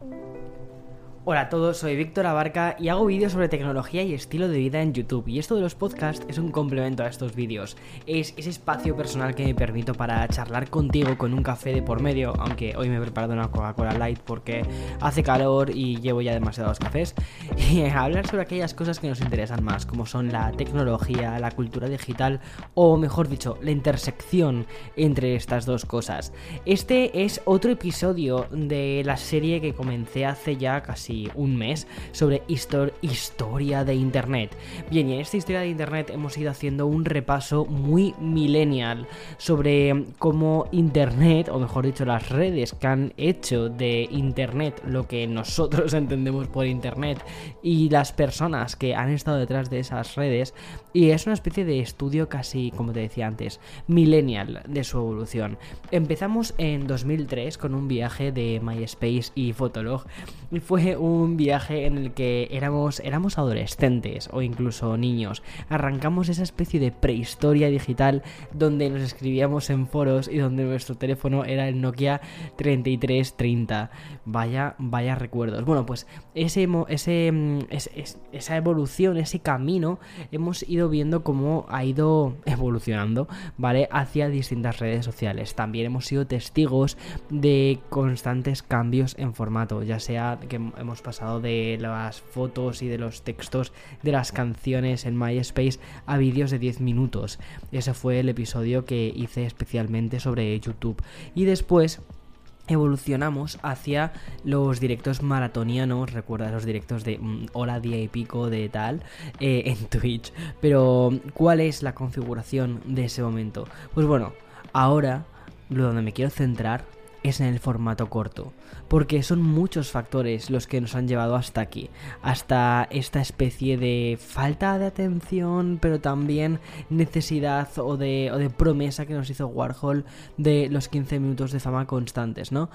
you Hola a todos, soy Víctor Abarca y hago vídeos sobre tecnología y estilo de vida en YouTube. Y esto de los podcasts es un complemento a estos vídeos. Es ese espacio personal que me permito para charlar contigo con un café de por medio, aunque hoy me he preparado una Coca-Cola Light porque hace calor y llevo ya demasiados cafés. Y hablar sobre aquellas cosas que nos interesan más, como son la tecnología, la cultura digital o, mejor dicho, la intersección entre estas dos cosas. Este es otro episodio de la serie que comencé hace ya casi un mes sobre historia de Internet. Bien, y en esta historia de Internet hemos ido haciendo un repaso muy millennial sobre cómo Internet, o mejor dicho, las redes que han hecho de Internet lo que nosotros entendemos por Internet y las personas que han estado detrás de esas redes. Y es una especie de estudio casi, como te decía antes, millennial de su evolución. Empezamos en 2003 con un viaje de MySpace y Fotolog y fue un un viaje en el que éramos, éramos adolescentes o incluso niños. Arrancamos esa especie de prehistoria digital donde nos escribíamos en foros y donde nuestro teléfono era el Nokia 3330. Vaya, vaya recuerdos. Bueno, pues ese, ese, mm, esa evolución, ese camino, hemos ido viendo cómo ha ido evolucionando, ¿vale? Hacia distintas redes sociales. También hemos sido testigos de constantes cambios en formato, ya sea que hemos pasado de las fotos y de los textos de las canciones en MySpace a vídeos de 10 minutos. Ese fue el episodio que hice especialmente sobre YouTube. Y después evolucionamos hacia los directos maratonianos, recuerda los directos de mm, hora, día y pico de tal eh, en Twitch. Pero, ¿cuál es la configuración de ese momento? Pues bueno, ahora lo donde me quiero centrar es en el formato corto, porque son muchos factores los que nos han llevado hasta aquí, hasta esta especie de falta de atención, pero también necesidad o de, o de promesa que nos hizo Warhol de los 15 minutos de fama constantes, ¿no?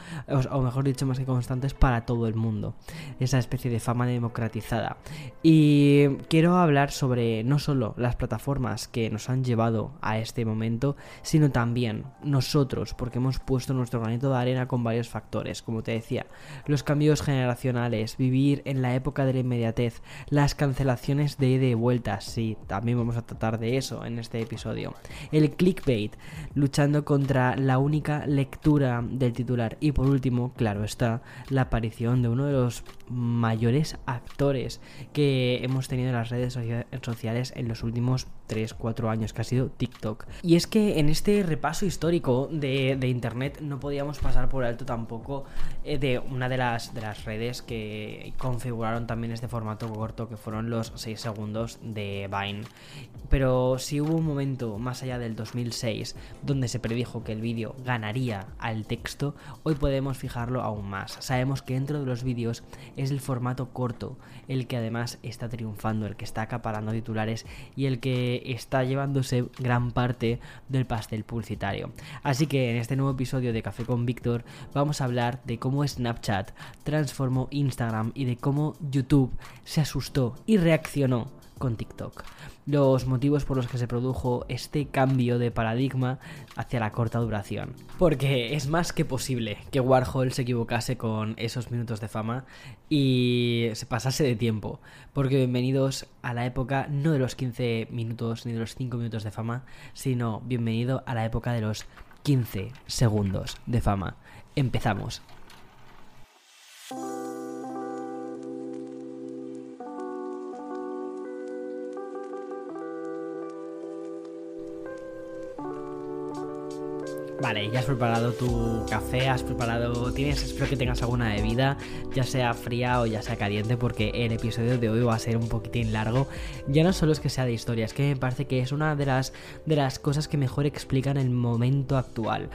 O, mejor dicho, más que constantes para todo el mundo, esa especie de fama democratizada. Y quiero hablar sobre no solo las plataformas que nos han llevado a este momento, sino también nosotros, porque hemos puesto nuestro granito arena con varios factores, como te decía, los cambios generacionales, vivir en la época de la inmediatez, las cancelaciones de ida y vuelta, sí, también vamos a tratar de eso en este episodio, el clickbait, luchando contra la única lectura del titular y por último, claro está, la aparición de uno de los mayores actores que hemos tenido en las redes sociales en los últimos 3-4 años, que ha sido TikTok. Y es que en este repaso histórico de, Internet no podíamos pasar por alto tampoco eh, de una de las, de las redes que configuraron también este formato corto, que fueron los 6 segundos de Vine. Pero si hubo un momento más allá del 2006 donde se predijo que el vídeo ganaría al texto, hoy podemos fijarlo aún más. Sabemos que dentro de los vídeos es el formato corto el que además está triunfando, el que está acaparando titulares y el que está llevándose gran parte del pastel publicitario. Así que en este nuevo episodio de Café con Víctor vamos a hablar de cómo Snapchat transformó Instagram y de cómo YouTube se asustó y reaccionó con TikTok. Los motivos por los que se produjo este cambio de paradigma hacia la corta duración. Porque es más que posible que Warhol se equivocase con esos minutos de fama y se pasase de tiempo. Porque bienvenidos a la época no de los 15 minutos ni de los 5 minutos de fama, sino bienvenido a la época de los 15 segundos de fama. Empezamos. Vale, ya has preparado tu café, has preparado, tienes, espero que tengas alguna bebida, ya sea fría o ya sea caliente, porque el episodio de hoy va a ser un poquitín largo. Ya no solo es que sea de historia, es que me parece que es una de las, de las cosas que mejor explican el momento actual.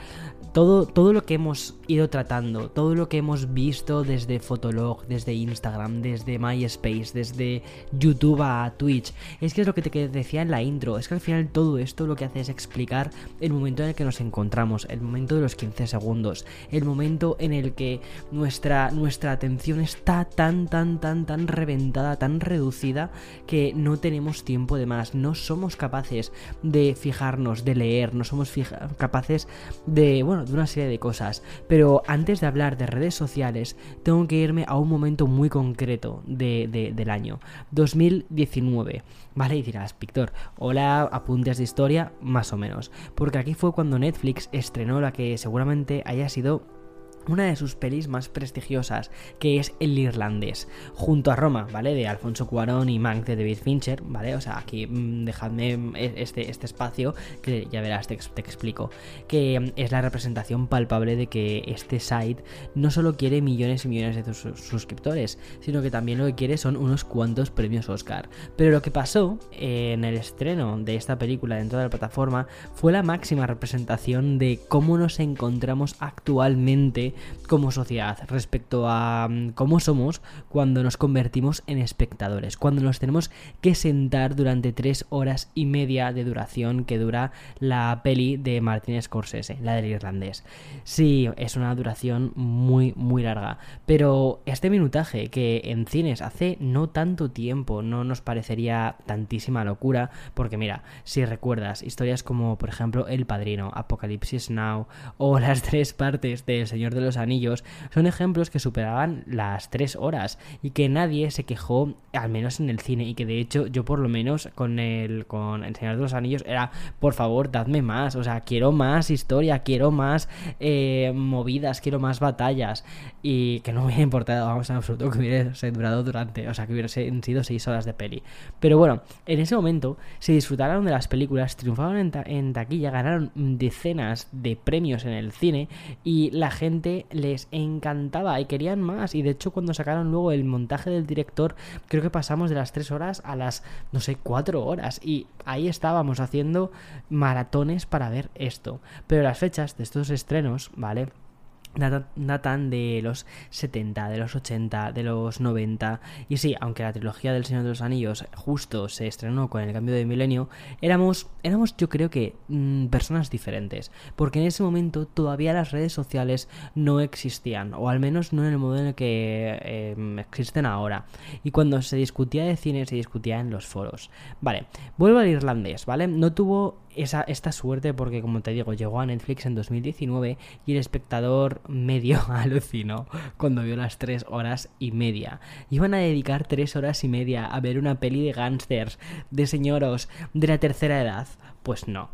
Todo, todo lo que hemos ido tratando, todo lo que hemos visto desde Fotolog, desde Instagram, desde MySpace, desde YouTube a Twitch, es que es lo que te decía en la intro, es que al final todo esto lo que hace es explicar el momento en el que nos encontramos el momento de los 15 segundos, el momento en el que nuestra, nuestra atención está tan, tan, tan, tan reventada, tan reducida, que no tenemos tiempo de más, no somos capaces de fijarnos, de leer, no somos capaces de, bueno, de una serie de cosas. Pero antes de hablar de redes sociales, tengo que irme a un momento muy concreto del año, 2019. Vale, y dirás, Víctor, hola, apuntes de historia, más o menos. Porque aquí fue cuando Netflix estrenó la que seguramente haya sido una de sus pelis más prestigiosas, que es El Irlandés, junto a Roma, ¿vale? De Alfonso Cuarón y Mank de David Fincher, ¿vale? O sea, aquí mm, dejadme este, este espacio que ya verás, te, explico, que mm, es la representación palpable de que este site no solo quiere millones y millones de suscriptores, sino que también lo que quiere son unos cuantos premios Oscar. Pero lo que pasó en el estreno de esta película dentro de la plataforma fue la máxima representación de cómo nos encontramos actualmente como sociedad respecto a mm, cómo somos cuando nos convertimos en espectadores, cuando nos tenemos que sentar durante tres horas y media de duración que dura la peli de Martin Scorsese, la del irlandés. Sí, es una duración muy, muy larga, pero este minutaje que en cines hace no tanto tiempo no nos parecería tantísima locura, porque mira, si recuerdas historias como por ejemplo El Padrino, Apocalipsis Now o las tres partes de El Señor de los Anillos son ejemplos que superaban las tres horas y que nadie se quejó, al menos en el cine, y que de hecho yo por lo menos con el, con el Señor de los Anillos era, por favor, dadme más, o sea, quiero más historia, quiero más eh, movidas, quiero más batallas y que no me hubiera importado, vamos, en absoluto que hubiese durado durante, o sea, que hubiesen sido seis horas de peli. Pero bueno, en ese momento se disfrutaron de las películas, triunfaron en taquilla, ganaron decenas de premios en el cine y la gente les encantaba y querían más. Y de hecho, cuando sacaron luego el montaje del director, creo que pasamos de las 3 horas a las, no sé, 4 horas. Y ahí estábamos haciendo maratones para ver esto. Pero las fechas de estos estrenos, ¿vale? Datan de los 70, de los 80, de los 90. Y sí, aunque la trilogía del Señor de los Anillos justo se estrenó con el cambio de milenio, éramos, éramos yo creo que mm, personas diferentes. Porque en ese momento todavía las redes sociales no existían, o al menos no en el modo en el que em, existen ahora. Y cuando se discutía de cine se discutía en los foros. Vale, vuelvo al irlandés, ¿vale? No tuvo esa, esta suerte porque, como te digo, llegó a Netflix en 2019 y el espectador medio alucinó cuando vio las 3 horas y media. Iban a dedicar 3 horas y media a ver una peli de gángsters, de señoros, de la tercera edad. Pues no.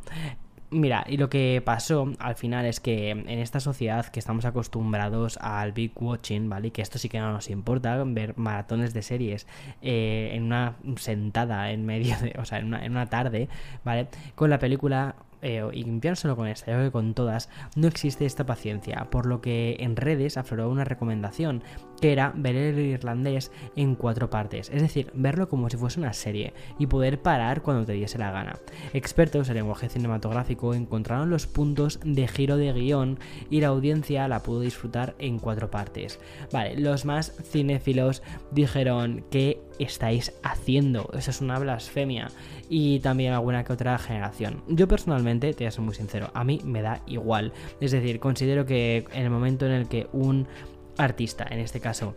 Mira, y lo que pasó al final es que en esta sociedad que estamos acostumbrados al big watching, ¿vale? Y que esto sí que no nos importa, ver maratones de series eh, en una sentada en medio de, o sea, en una, en una tarde, ¿vale? Con la película eh, y no solo con esta, yo creo que con todas, no existe esta paciencia, por lo que en redes afloró una recomendación, que era ver el irlandés en cuatro partes, es decir, verlo como si fuese una serie y poder parar cuando te diese la gana. Expertos en lenguaje cinematográfico encontraron los puntos de giro de guion y la audiencia la pudo disfrutar en cuatro partes. Vale, los más cinéfilos dijeron que estáis haciendo? Eso es una blasfemia. Y también alguna que otra generación. Yo personalmente, te voy a ser muy sincero, a mí me da igual. Es decir, considero que en el momento en el que un artista, en este caso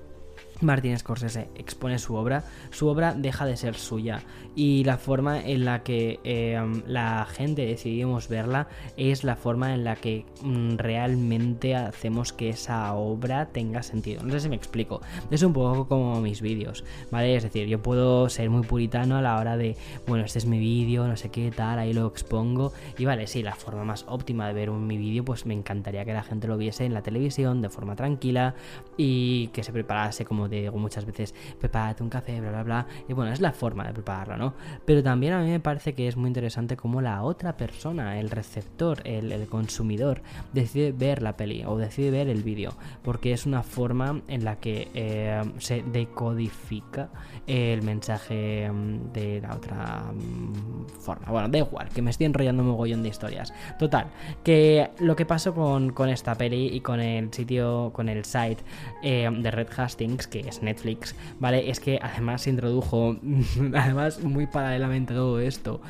Martin Scorsese expone su obra, su obra deja de ser suya y la forma en la que em, la gente decidimos verla es la forma en la que mm, realmente hacemos que esa obra tenga sentido. No sé si me explico. Es un poco como mis vídeos, ¿vale? Es decir, yo puedo ser muy puritano a la hora de, bueno, este es mi vídeo, no sé qué tal, ahí lo expongo y vale, sí, la forma más óptima de ver mi vídeo, pues me encantaría que la gente lo viese en la televisión de forma tranquila y que se preparase como digo muchas veces, prepárate un café, bla, bla, bla. Y bueno, es la forma de prepararlo, ¿no? Pero también a mí me parece que es muy interesante cómo la otra persona, el receptor, el, consumidor, decide ver la peli o decide ver el vídeo. Porque es una forma en la que eh, se decodifica el mensaje mm, de la otra mm, forma. Bueno, da igual, que me estoy enrollando un mogollón de historias. Total, que lo que pasó con, esta peli y con el sitio, con el site eh, de Red Hastings, que es Netflix, ¿vale? Es que además se introdujo, además muy paralelamente a todo esto,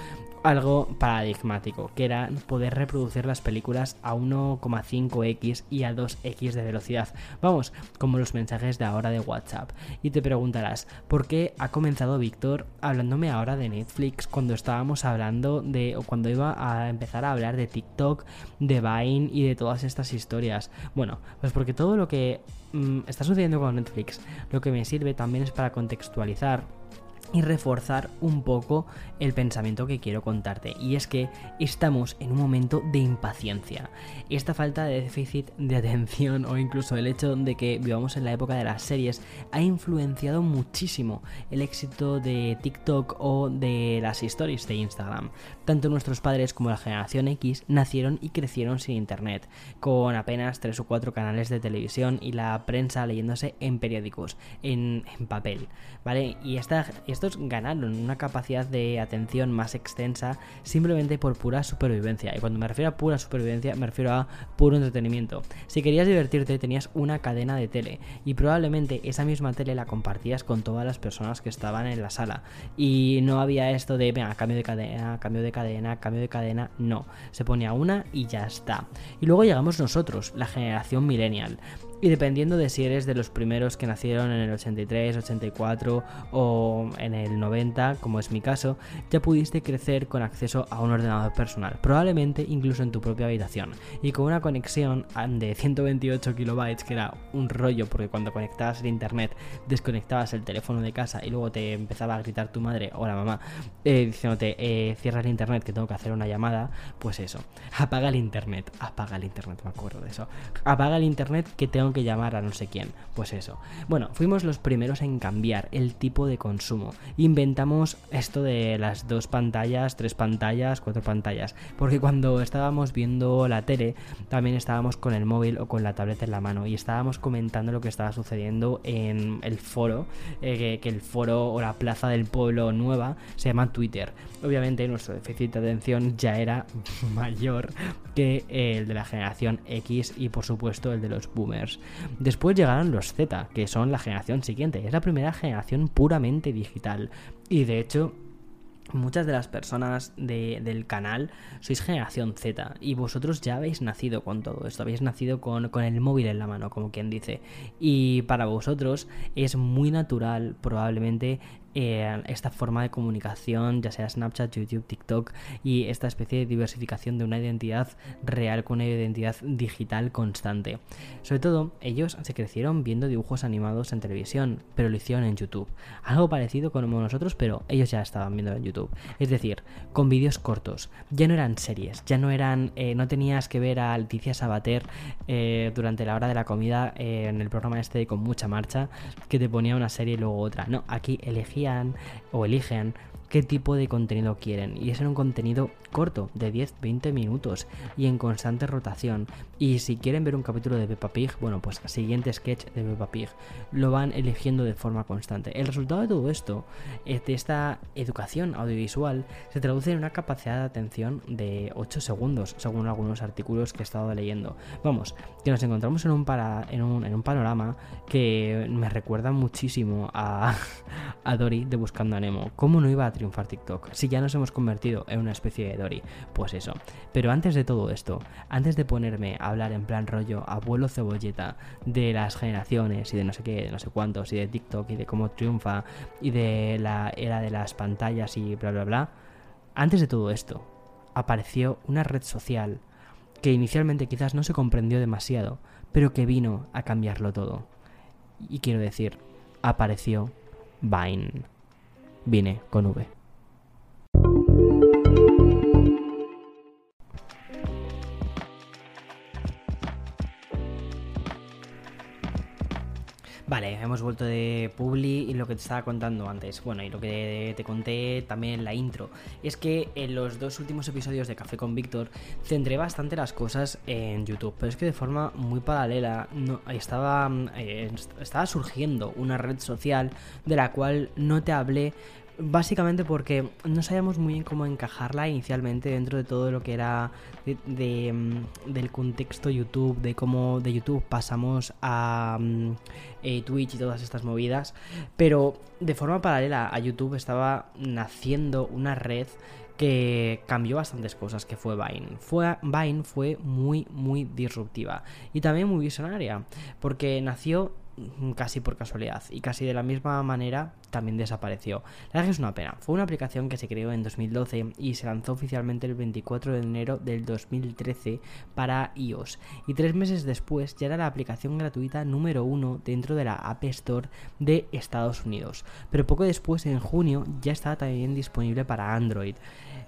algo paradigmático, que era poder reproducir las películas a 1,5x y a 2x de velocidad. Vamos, como los mensajes de ahora de WhatsApp. Y te preguntarás, ¿por qué ha comenzado Víctor hablándome ahora de Netflix cuando estábamos hablando de, o cuando iba a empezar a hablar de TikTok, de Vine y de todas estas historias? Bueno, pues porque todo lo que mm, está sucediendo con Netflix, lo que me sirve también es para contextualizar y reforzar un poco el pensamiento que quiero contarte. Y es que estamos en un momento de impaciencia. Esta falta de déficit de atención o incluso el hecho de que vivamos en la época de las series ha influenciado muchísimo el éxito de TikTok o de las stories de Instagram. Tanto nuestros padres como la generación X nacieron y crecieron sin internet, con apenas tres o cuatro canales de televisión y la prensa leyéndose en periódicos, en, papel. ¿Vale? Y esta estos ganaron una capacidad de atención más extensa simplemente por pura supervivencia. Y cuando me refiero a pura supervivencia, me refiero a puro entretenimiento. Si querías divertirte, tenías una cadena de tele y probablemente esa misma tele la compartías con todas las personas que estaban en la sala. Y no había esto de, venga, cambio de cadena, cambio de cadena, cambio de cadena. No, se ponía una y ya está. Y luego llegamos nosotros, la generación millennial. Y dependiendo de si eres de los primeros que nacieron en el 83, 84 o en el 90, como es mi caso, ya pudiste crecer con acceso a un ordenador personal, probablemente incluso en tu propia habitación, y con una conexión de 128 kilobytes, que era un rollo, porque cuando conectabas el internet desconectabas el teléfono de casa y luego te empezaba a gritar tu madre o la mamá eh, diciéndote eh, cierra el internet que tengo que hacer una llamada, pues eso, apaga el internet, apaga el internet, me acuerdo de eso, apaga el internet que tengo que llamar a no sé quién. Pues eso. Bueno, fuimos los primeros en cambiar el tipo de consumo. Inventamos esto de las dos pantallas, tres pantallas, cuatro pantallas. Porque cuando estábamos viendo la tele, también estábamos con el móvil o con la tableta en la mano y estábamos comentando lo que estaba sucediendo en el foro, eh, que, el foro o la plaza del pueblo nueva se llama Twitter. Obviamente nuestro déficit de atención ya era mayor que el de la generación X y por supuesto el de los boomers. Después llegaron los Z, que son la generación siguiente. Es la primera generación puramente digital. Y de hecho, muchas de las personas del canal sois generación Z y vosotros ya habéis nacido con todo esto, habéis nacido con, con, el móvil en la mano, como quien dice. Y para vosotros es muy natural probablemente eh, esta forma de comunicación, ya sea Snapchat, YouTube, TikTok, y esta especie de diversificación de una identidad real con una identidad digital constante. Sobre todo, ellos se crecieron viendo dibujos animados en televisión, pero lo hicieron en YouTube. Algo parecido como nosotros, pero ellos ya estaban viendo en YouTube. Es decir, con vídeos cortos. Ya no eran series, ya no eran. Eh, no tenías que ver a Leticia Sabater eh, durante la hora de la comida en el programa este Con Mucha Marcha, que te ponía una serie y luego otra. No, aquí elegí o eligen qué tipo de contenido quieren. Y es en un contenido corto, de 10-20 minutos y en constante rotación. Y si quieren ver un capítulo de Peppa Pig, bueno, pues siguiente sketch de Peppa Pig. Lo van eligiendo de forma constante. El resultado de todo esto, eh, de esta educación audiovisual, se traduce en una capacidad de atención de 8 segundos, según algunos artículos que he estado leyendo. Vamos, que nos encontramos en un, para, en un, en un panorama que me recuerda muchísimo a, a Dory de Buscando a Nemo. ¿Cómo no iba a triunfar TikTok? Si ya nos hemos convertido en una especie de Dory. Pues eso. Pero antes de todo esto, antes de ponerme a hablar en plan rollo abuelo cebolleta de las generaciones y de no sé qué, de no sé cuántos, y de TikTok y de cómo triunfa y de la era de las pantallas y bla bla bla, antes de todo esto, apareció una red social que inicialmente quizás no se comprendió demasiado, pero que vino a cambiarlo todo. Y quiero decir, apareció Vine. Vine con V. Vale, hemos vuelto de Publi y lo que te estaba contando antes, bueno, y lo que te conté también en la intro, es que en los dos últimos episodios de Café con Víctor centré bastante las cosas en YouTube, pero es que de forma muy paralela estaba, eh, estaba surgiendo una red social de la cual no te hablé Básicamente porque no sabíamos muy bien cómo encajarla inicialmente dentro de todo lo que era mm, del contexto YouTube, de cómo de YouTube pasamos a mm, eh, Twitch y todas estas movidas. Pero de forma paralela a YouTube estaba naciendo una red que cambió bastantes cosas, que fue Vine. Fue, Vine fue muy, muy disruptiva y también muy visionaria, porque nació casi por casualidad y casi de la misma manera también desapareció. La verdad que es una pena. Fue una aplicación que se creó en 2012 y se lanzó oficialmente el 24 de enero del 2013 para iOS. Y tres meses después ya era la aplicación gratuita número uno dentro de la App Store de Estados Unidos. Pero poco después, en junio, ya estaba también disponible para Android.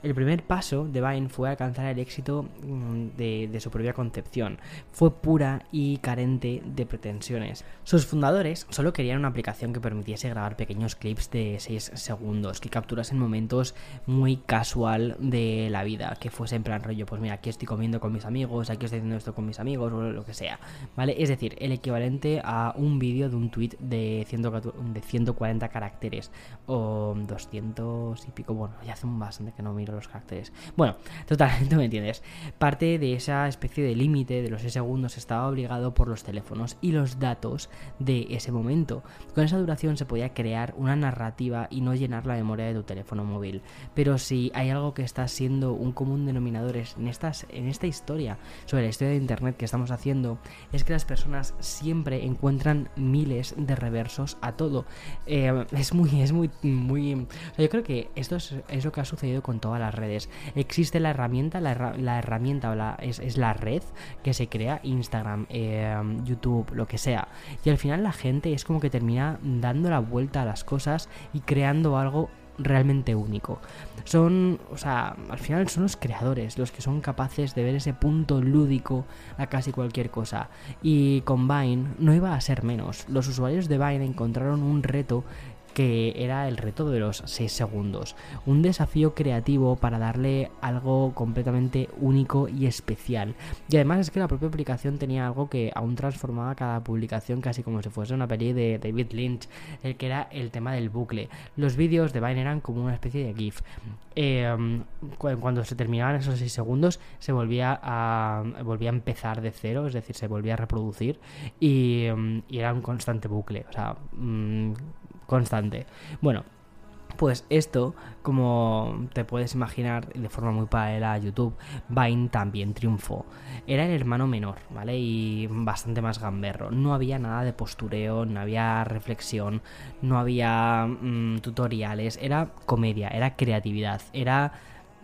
El primer paso de Vine fue alcanzar el éxito mm, de, su propia concepción. Fue pura y carente de pretensiones. Sus fundadores solo querían una aplicación que permitiese grabar pequeños clips de 6 segundos, que capturasen momentos muy casual de la vida, que fuese en plan rollo, pues mira, aquí estoy comiendo con mis amigos, aquí estoy haciendo esto con mis amigos, o lo que sea, ¿vale? Es decir, el equivalente a un vídeo de un tweet de, de 140 caracteres, o 200 y pico, bueno, ya hace un bastante que no miro los caracteres. Bueno, totalmente me entiendes. Parte de esa especie de límite de los 6 segundos estaba obligado por los teléfonos y los datos de ese momento. Con esa duración se podía crear una narrativa y no llenar la memoria de tu teléfono móvil. Pero si hay algo que está siendo un común denominador en, estas, en esta historia sobre la historia de Internet que estamos haciendo, es que las personas siempre encuentran miles de reversos a todo. Eh, es muy, es muy, muy... yo creo que esto es, es lo que ha sucedido con todas las redes. Existe la herramienta, la, herramienta o la, es, la red que se crea, Instagram, eh, YouTube, lo que sea. Y al final la gente es como que termina dando la vuelta a las cosas y creando algo realmente único. Son, o sea, al final son los creadores los que son capaces de ver ese punto lúdico a casi cualquier cosa. Y con Vine no iba a ser menos. Los usuarios de Vine encontraron un reto que era el reto de los 6 segundos. Un desafío creativo para darle algo completamente único y especial. Y además es que la propia aplicación tenía algo que aún transformaba cada publicación casi como si fuese una peli de David Lynch, el que era el tema del bucle. Los vídeos de Vine eran como una especie de GIF. Em, cuando se terminaban esos 6 segundos se volvía a, volvía a empezar de cero, es decir, se volvía a reproducir y, em, era un constante bucle. O sea, mm, constante. Bueno, pues esto, como te puedes imaginar de forma muy paralela a YouTube, Vine también triunfó. Era el hermano menor, ¿vale? Y bastante más gamberro. No había nada de postureo, no había reflexión, no había mm, tutoriales. Era comedia, era creatividad, era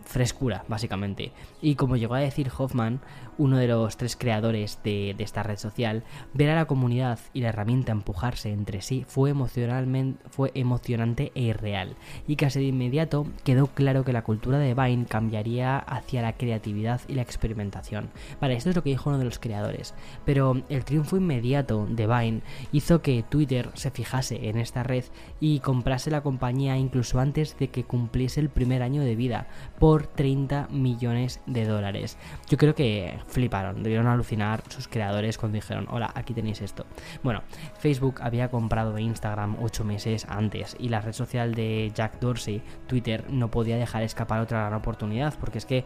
frescura, básicamente. Y como llegó a decir Hoffman, uno de los tres creadores de, esta red social, ver a la comunidad y la herramienta empujarse entre sí fue, emocionalmente, fue emocionante e irreal. Y casi de inmediato quedó claro que la cultura de Vine cambiaría hacia la creatividad y la experimentación. Vale, esto es lo que dijo uno de los creadores. Pero el triunfo inmediato de Vine hizo que Twitter se fijase en esta red y comprase la compañía incluso antes de que cumpliese el primer año de vida, por 30 millones de dólares. Yo creo que fliparon, debieron alucinar sus creadores cuando dijeron, hola, aquí tenéis esto. Bueno, Facebook había comprado Instagram 8 meses antes y la red social de Jack Dorsey, Twitter, no podía dejar escapar otra gran oportunidad porque es que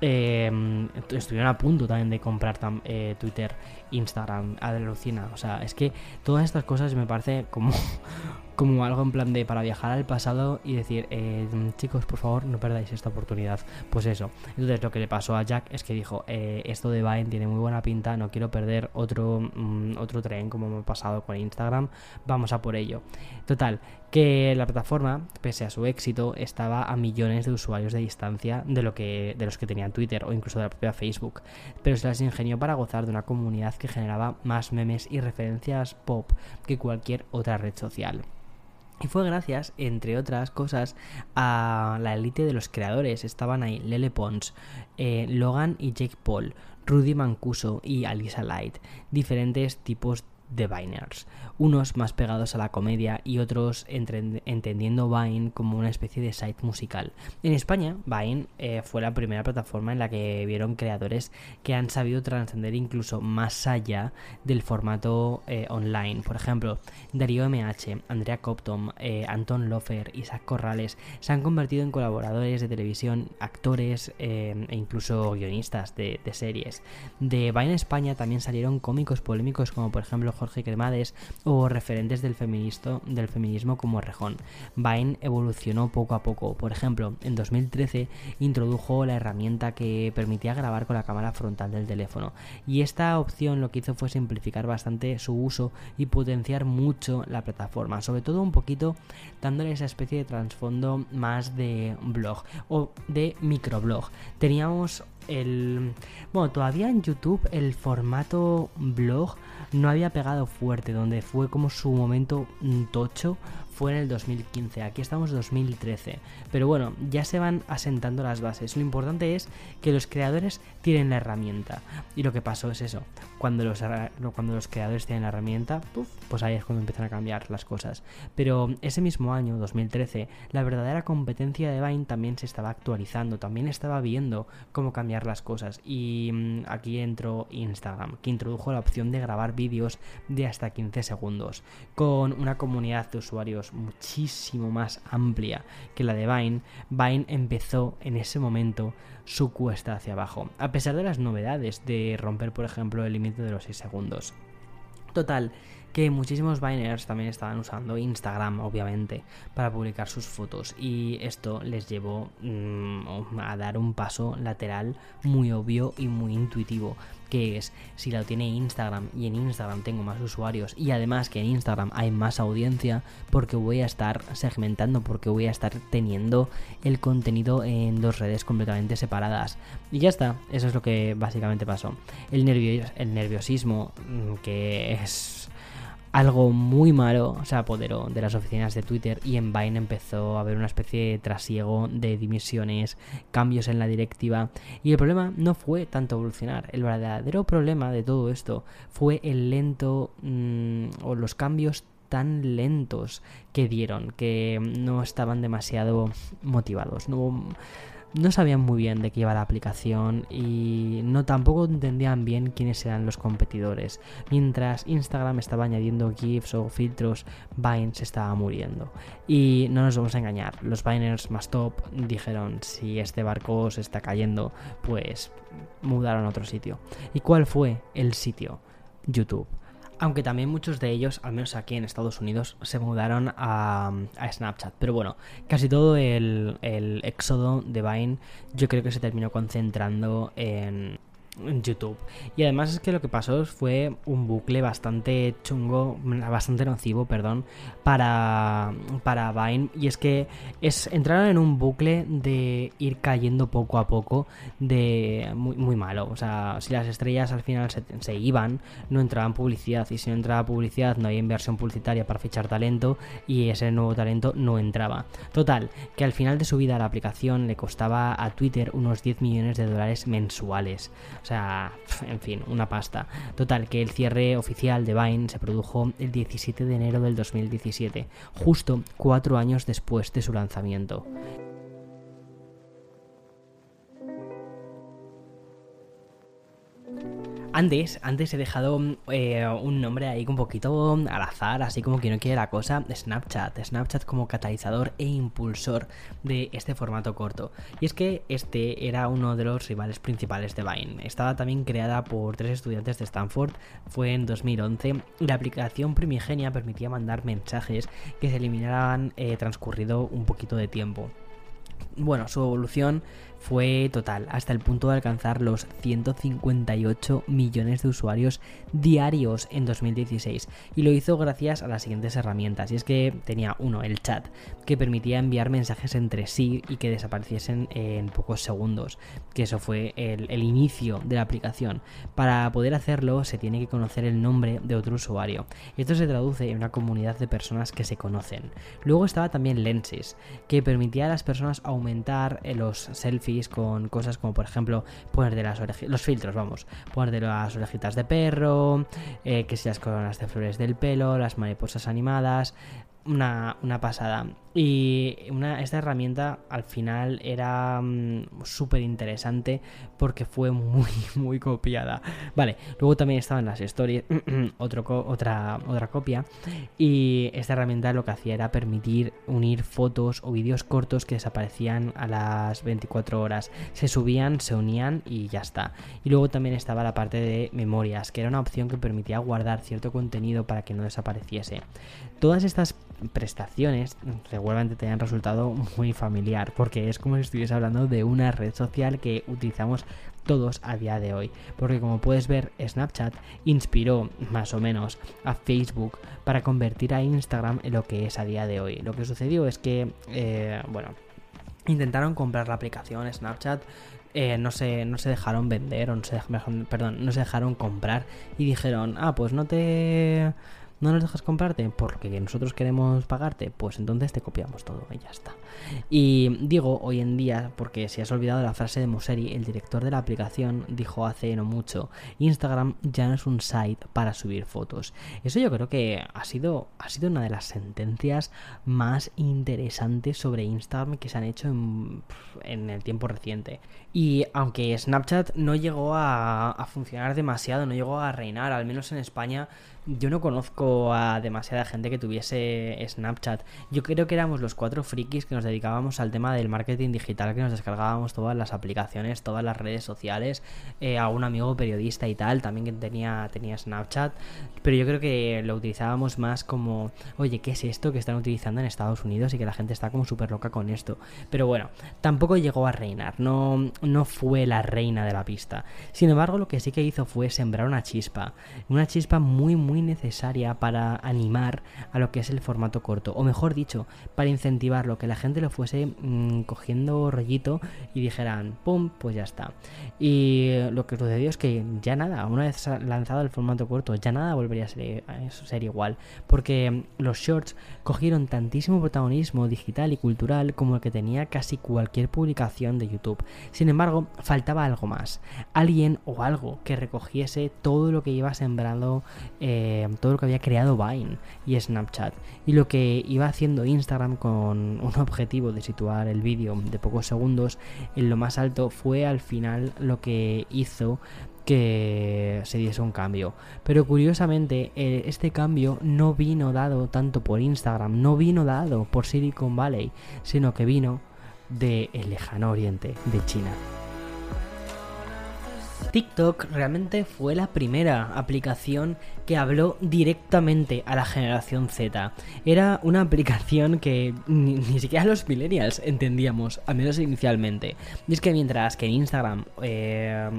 eh, estuvieron a punto también de comprar eh, Twitter, Instagram, alucina. O sea, es que todas estas cosas me parece como, como algo en plan de para viajar al pasado y decir, eh, chicos, por favor, no perdáis esta oportunidad. Pues eso. Entonces lo que le pasó a Jack es que dijo, eh, esto de Vine tiene muy buena pinta, no quiero perder otro, mm, otro tren como me ha pasado con Instagram, vamos a por ello. Total, que la plataforma, pese a su éxito, estaba a millones de usuarios de distancia de, lo que, de los que tenían Twitter o incluso de la propia Facebook, pero se las ingenió para gozar de una comunidad que generaba más memes y referencias pop que cualquier otra red social. Y fue gracias, entre otras cosas, a la élite de los creadores. Estaban ahí Lele Pons, eh, Logan y Jake Paul, Rudy Mancuso y Alisa Light, diferentes tipos de Viners, unos más pegados a la comedia y otros entendiendo Vine como una especie de site musical. En España, Vine eh, fue la primera plataforma en la que vieron creadores que han sabido trascender incluso más allá del formato eh, online. Por ejemplo, Darío MH, Andrea Copton, eh, Anton Lofer, Isaac Corrales se han convertido en colaboradores de televisión, actores e incluso guionistas de, series. De Vine España también salieron cómicos polémicos como por ejemplo Jorge Cremades o referentes del, del feminismo como Rejón. Vine evolucionó poco a poco. Por ejemplo, en 2013 introdujo la herramienta que permitía grabar con la cámara frontal del teléfono. Y esta opción lo que hizo fue simplificar bastante su uso y potenciar mucho la plataforma. Sobre todo un poquito dándole esa especie de trasfondo más de blog o de microblog. Teníamos el... Bueno, todavía en YouTube el formato blog no había pegado fuerte, donde fue como su momento tocho fue en el 2015, aquí estamos en 2013. Pero bueno, ya se van asentando las bases. Lo importante es que los creadores tienen la herramienta. Y lo que pasó es eso. Cuando los, cuando los creadores tienen la herramienta, pues ahí es cuando empiezan a cambiar las cosas. Pero ese mismo año, 2013, la verdadera competencia de Vine también se estaba actualizando, también estaba viendo cómo cambiar las cosas. Y mm, aquí entró Instagram, que introdujo la opción de grabar vídeos de hasta 15 segundos, con una comunidad de usuarios muchísimo más amplia que la de Vine, Vine empezó en ese momento su cuesta hacia abajo, a pesar de las novedades de romper, por ejemplo, el límite de los 6 segundos. Total, que muchísimos Biners también estaban usando Instagram, obviamente, para publicar sus fotos y esto les llevó mm, a dar un paso lateral muy obvio y muy intuitivo que es si lo tiene Instagram y en Instagram tengo más usuarios y además que en Instagram hay más audiencia porque voy a estar segmentando, porque voy a estar teniendo el contenido en dos redes completamente separadas. Y ya está, eso es lo que básicamente pasó. El, el nerviosismo, mm, que es algo muy malo se apoderó de las oficinas de Twitter y en Vine empezó a haber una especie de trasiego de dimisiones, cambios en la directiva y el problema no fue tanto evolucionar, el verdadero problema de todo esto fue el lento mm, o los cambios tan lentos que dieron, que no estaban demasiado motivados, no no sabían muy bien de qué iba la aplicación y no tampoco entendían bien quiénes eran los competidores. Mientras Instagram estaba añadiendo GIFs o filtros, Vine se estaba muriendo. Y no nos vamos a engañar, los Viners más top dijeron si este barco se está cayendo, pues mudaron a otro sitio. ¿Y cuál fue el sitio? YouTube. Aunque también muchos de ellos, al menos aquí en Estados Unidos, se mudaron a, Snapchat. Pero bueno, casi todo el, el éxodo de Vine yo creo que se terminó concentrando en, en YouTube. Y además es que lo que pasó fue un bucle bastante chungo, bastante nocivo, perdón, para, para Vine. Y es que es, entraron en un bucle de ir cayendo poco a poco, de muy, muy malo. O sea, si las estrellas al final se, se iban, no entraban publicidad. Y si no entraba publicidad, no había inversión publicitaria para fichar talento. Y ese nuevo talento no entraba. Total, que al final de su vida la aplicación le costaba a Twitter unos 10 millones de dólares mensuales. Sea, en fin, una pasta. Total, que el cierre oficial de Vine se produjo el 17 de enero del 2017, justo cuatro años después de su lanzamiento. Antes, antes he dejado eh, un nombre ahí un poquito al azar, así como que no quiere la cosa, Snapchat. Snapchat como catalizador e impulsor de este formato corto. Y es que este era uno de los rivales principales de Vine. Estaba también creada por tres estudiantes de Stanford, fue en 2011. La aplicación primigenia permitía mandar mensajes que se eliminaran eh, transcurrido un poquito de tiempo. Bueno, su evolución fue total, hasta el punto de alcanzar los 158 millones de usuarios diarios en 2016. Y lo hizo gracias a las siguientes herramientas. Y es que tenía uno, el chat, que permitía enviar mensajes entre sí y que desapareciesen en pocos segundos. Que eso fue el, inicio de la aplicación. Para poder hacerlo se tiene que conocer el nombre de otro usuario. Esto se traduce en una comunidad de personas que se conocen. Luego estaba también Lenses, que permitía a las personas aumentar eh, los selfies con cosas como por ejemplo poner de las orejitas, los filtros, vamos, poner de las orejitas de perro, eh, que si las coronas de flores del pelo, las mariposas animadas, una, una pasada. Y una, esta herramienta al final era mm, súper interesante porque fue muy, muy copiada. Vale, luego también estaban las stories, otro, otra, otra copia. Y esta herramienta lo que hacía era permitir unir fotos o vídeos cortos que desaparecían a las 24 horas. Se subían, se unían y ya está. Y luego también estaba la parte de memorias, que era una opción que permitía guardar cierto contenido para que no desapareciese. Todas estas prestaciones seguramente te hayan resultado muy familiar, porque es como si estuviese hablando de una red social que utilizamos todos a día de hoy. Porque como puedes ver, Snapchat inspiró más o menos a Facebook para convertir a Instagram en lo que es a día de hoy. Lo que sucedió es que, eh, bueno, intentaron comprar la aplicación Snapchat. Eh, no, se, no se dejaron vender o perdón, no se dejaron comprar y dijeron, ah, pues no te ¿No nos dejas comprarte? Porque nosotros queremos pagarte. Pues entonces te copiamos todo y ya está. Y digo hoy en día, porque si has olvidado la frase de Museri, el director de la aplicación dijo hace no mucho, Instagram ya no es un site para subir fotos. Eso yo creo que ha sido, ha sido una de las sentencias más interesantes sobre Instagram que se han hecho en, en el tiempo reciente. Y aunque Snapchat no llegó a, a funcionar demasiado, no llegó a reinar, al menos en España, yo no conozco a demasiada gente que tuviese Snapchat. Yo creo que éramos los cuatro frikis que nos dedicábamos al tema del marketing digital, que nos descargábamos todas las aplicaciones, todas las redes sociales, eh, a un amigo periodista y tal, también que tenía, tenía Snapchat. Pero yo creo que lo utilizábamos más como, oye, ¿qué es esto que están utilizando en Estados Unidos y que la gente está como súper loca con esto? Pero bueno, tampoco llegó a reinar, no, no fue la reina de la pista. Sin embargo, lo que sí que hizo fue sembrar una chispa. Una chispa muy, muy necesaria para animar a lo que es el formato corto, o mejor dicho, para incentivarlo, que la gente lo fuese mm, cogiendo rollito y dijeran, ¡pum!, pues ya está. Y lo que sucedió es que ya nada, una vez lanzado el formato corto, ya nada volvería a ser, igual, porque los shorts cogieron tantísimo protagonismo digital y cultural como el que tenía casi cualquier publicación de YouTube. Sin embargo, faltaba algo más, alguien o algo que recogiese todo lo que iba sembrando eh, todo lo que había creado Vine y Snapchat y lo que iba haciendo Instagram con un objetivo de situar el vídeo de pocos segundos en lo más alto fue al final lo que hizo que se diese un cambio. Pero curiosamente, eh, este cambio no vino dado tanto por Instagram, no vino dado por Silicon Valley, sino que vino del lejano oriente, de China. TikTok realmente fue la primera aplicación que habló directamente a la generación Z. Era una aplicación que ni, siquiera los millennials entendíamos, al menos inicialmente. Y es que mientras que Instagram, eh,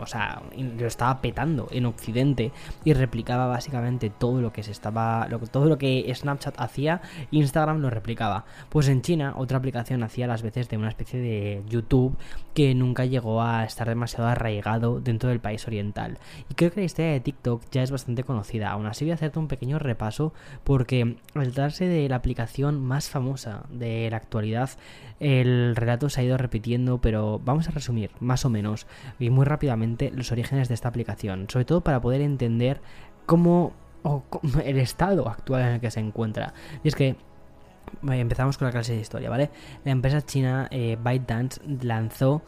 o, sea, lo estaba petando en Occidente y replicaba básicamente todo lo que se estaba, todo lo que Snapchat hacía, Instagram lo replicaba. Pues en China otra aplicación hacía las veces de una especie de YouTube que nunca llegó a estar demasiado arraigado dentro del país oriental. Y creo que la historia de TikTok ya es bastante conocida. Aún así voy a hacerte un pequeño repaso porque al tratarse de la aplicación más famosa de la actualidad, el relato se ha ido repitiendo, pero vamos a resumir más o menos y muy rápidamente los orígenes de esta aplicación, sobre todo para poder entender cómo o el estado actual en el que se encuentra. Y es que empezamos con la clase de historia, ¿vale? La empresa china eh, ByteDance lanzó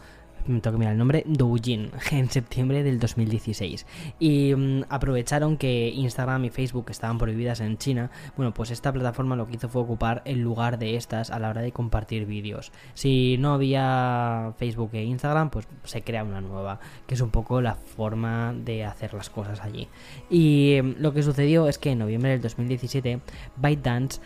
me tengo que mirar el nombre, Douyin, en septiembre del 2016. Y mm, aprovecharon que Instagram y Facebook estaban prohibidas en China. Bueno, pues esta plataforma lo que hizo fue ocupar el lugar de estas a la hora de compartir vídeos. Si no había Facebook e Instagram, pues se crea una nueva, que es un poco la forma de hacer las cosas allí. Y mm, lo que sucedió es que en noviembre del 2017, ByteDance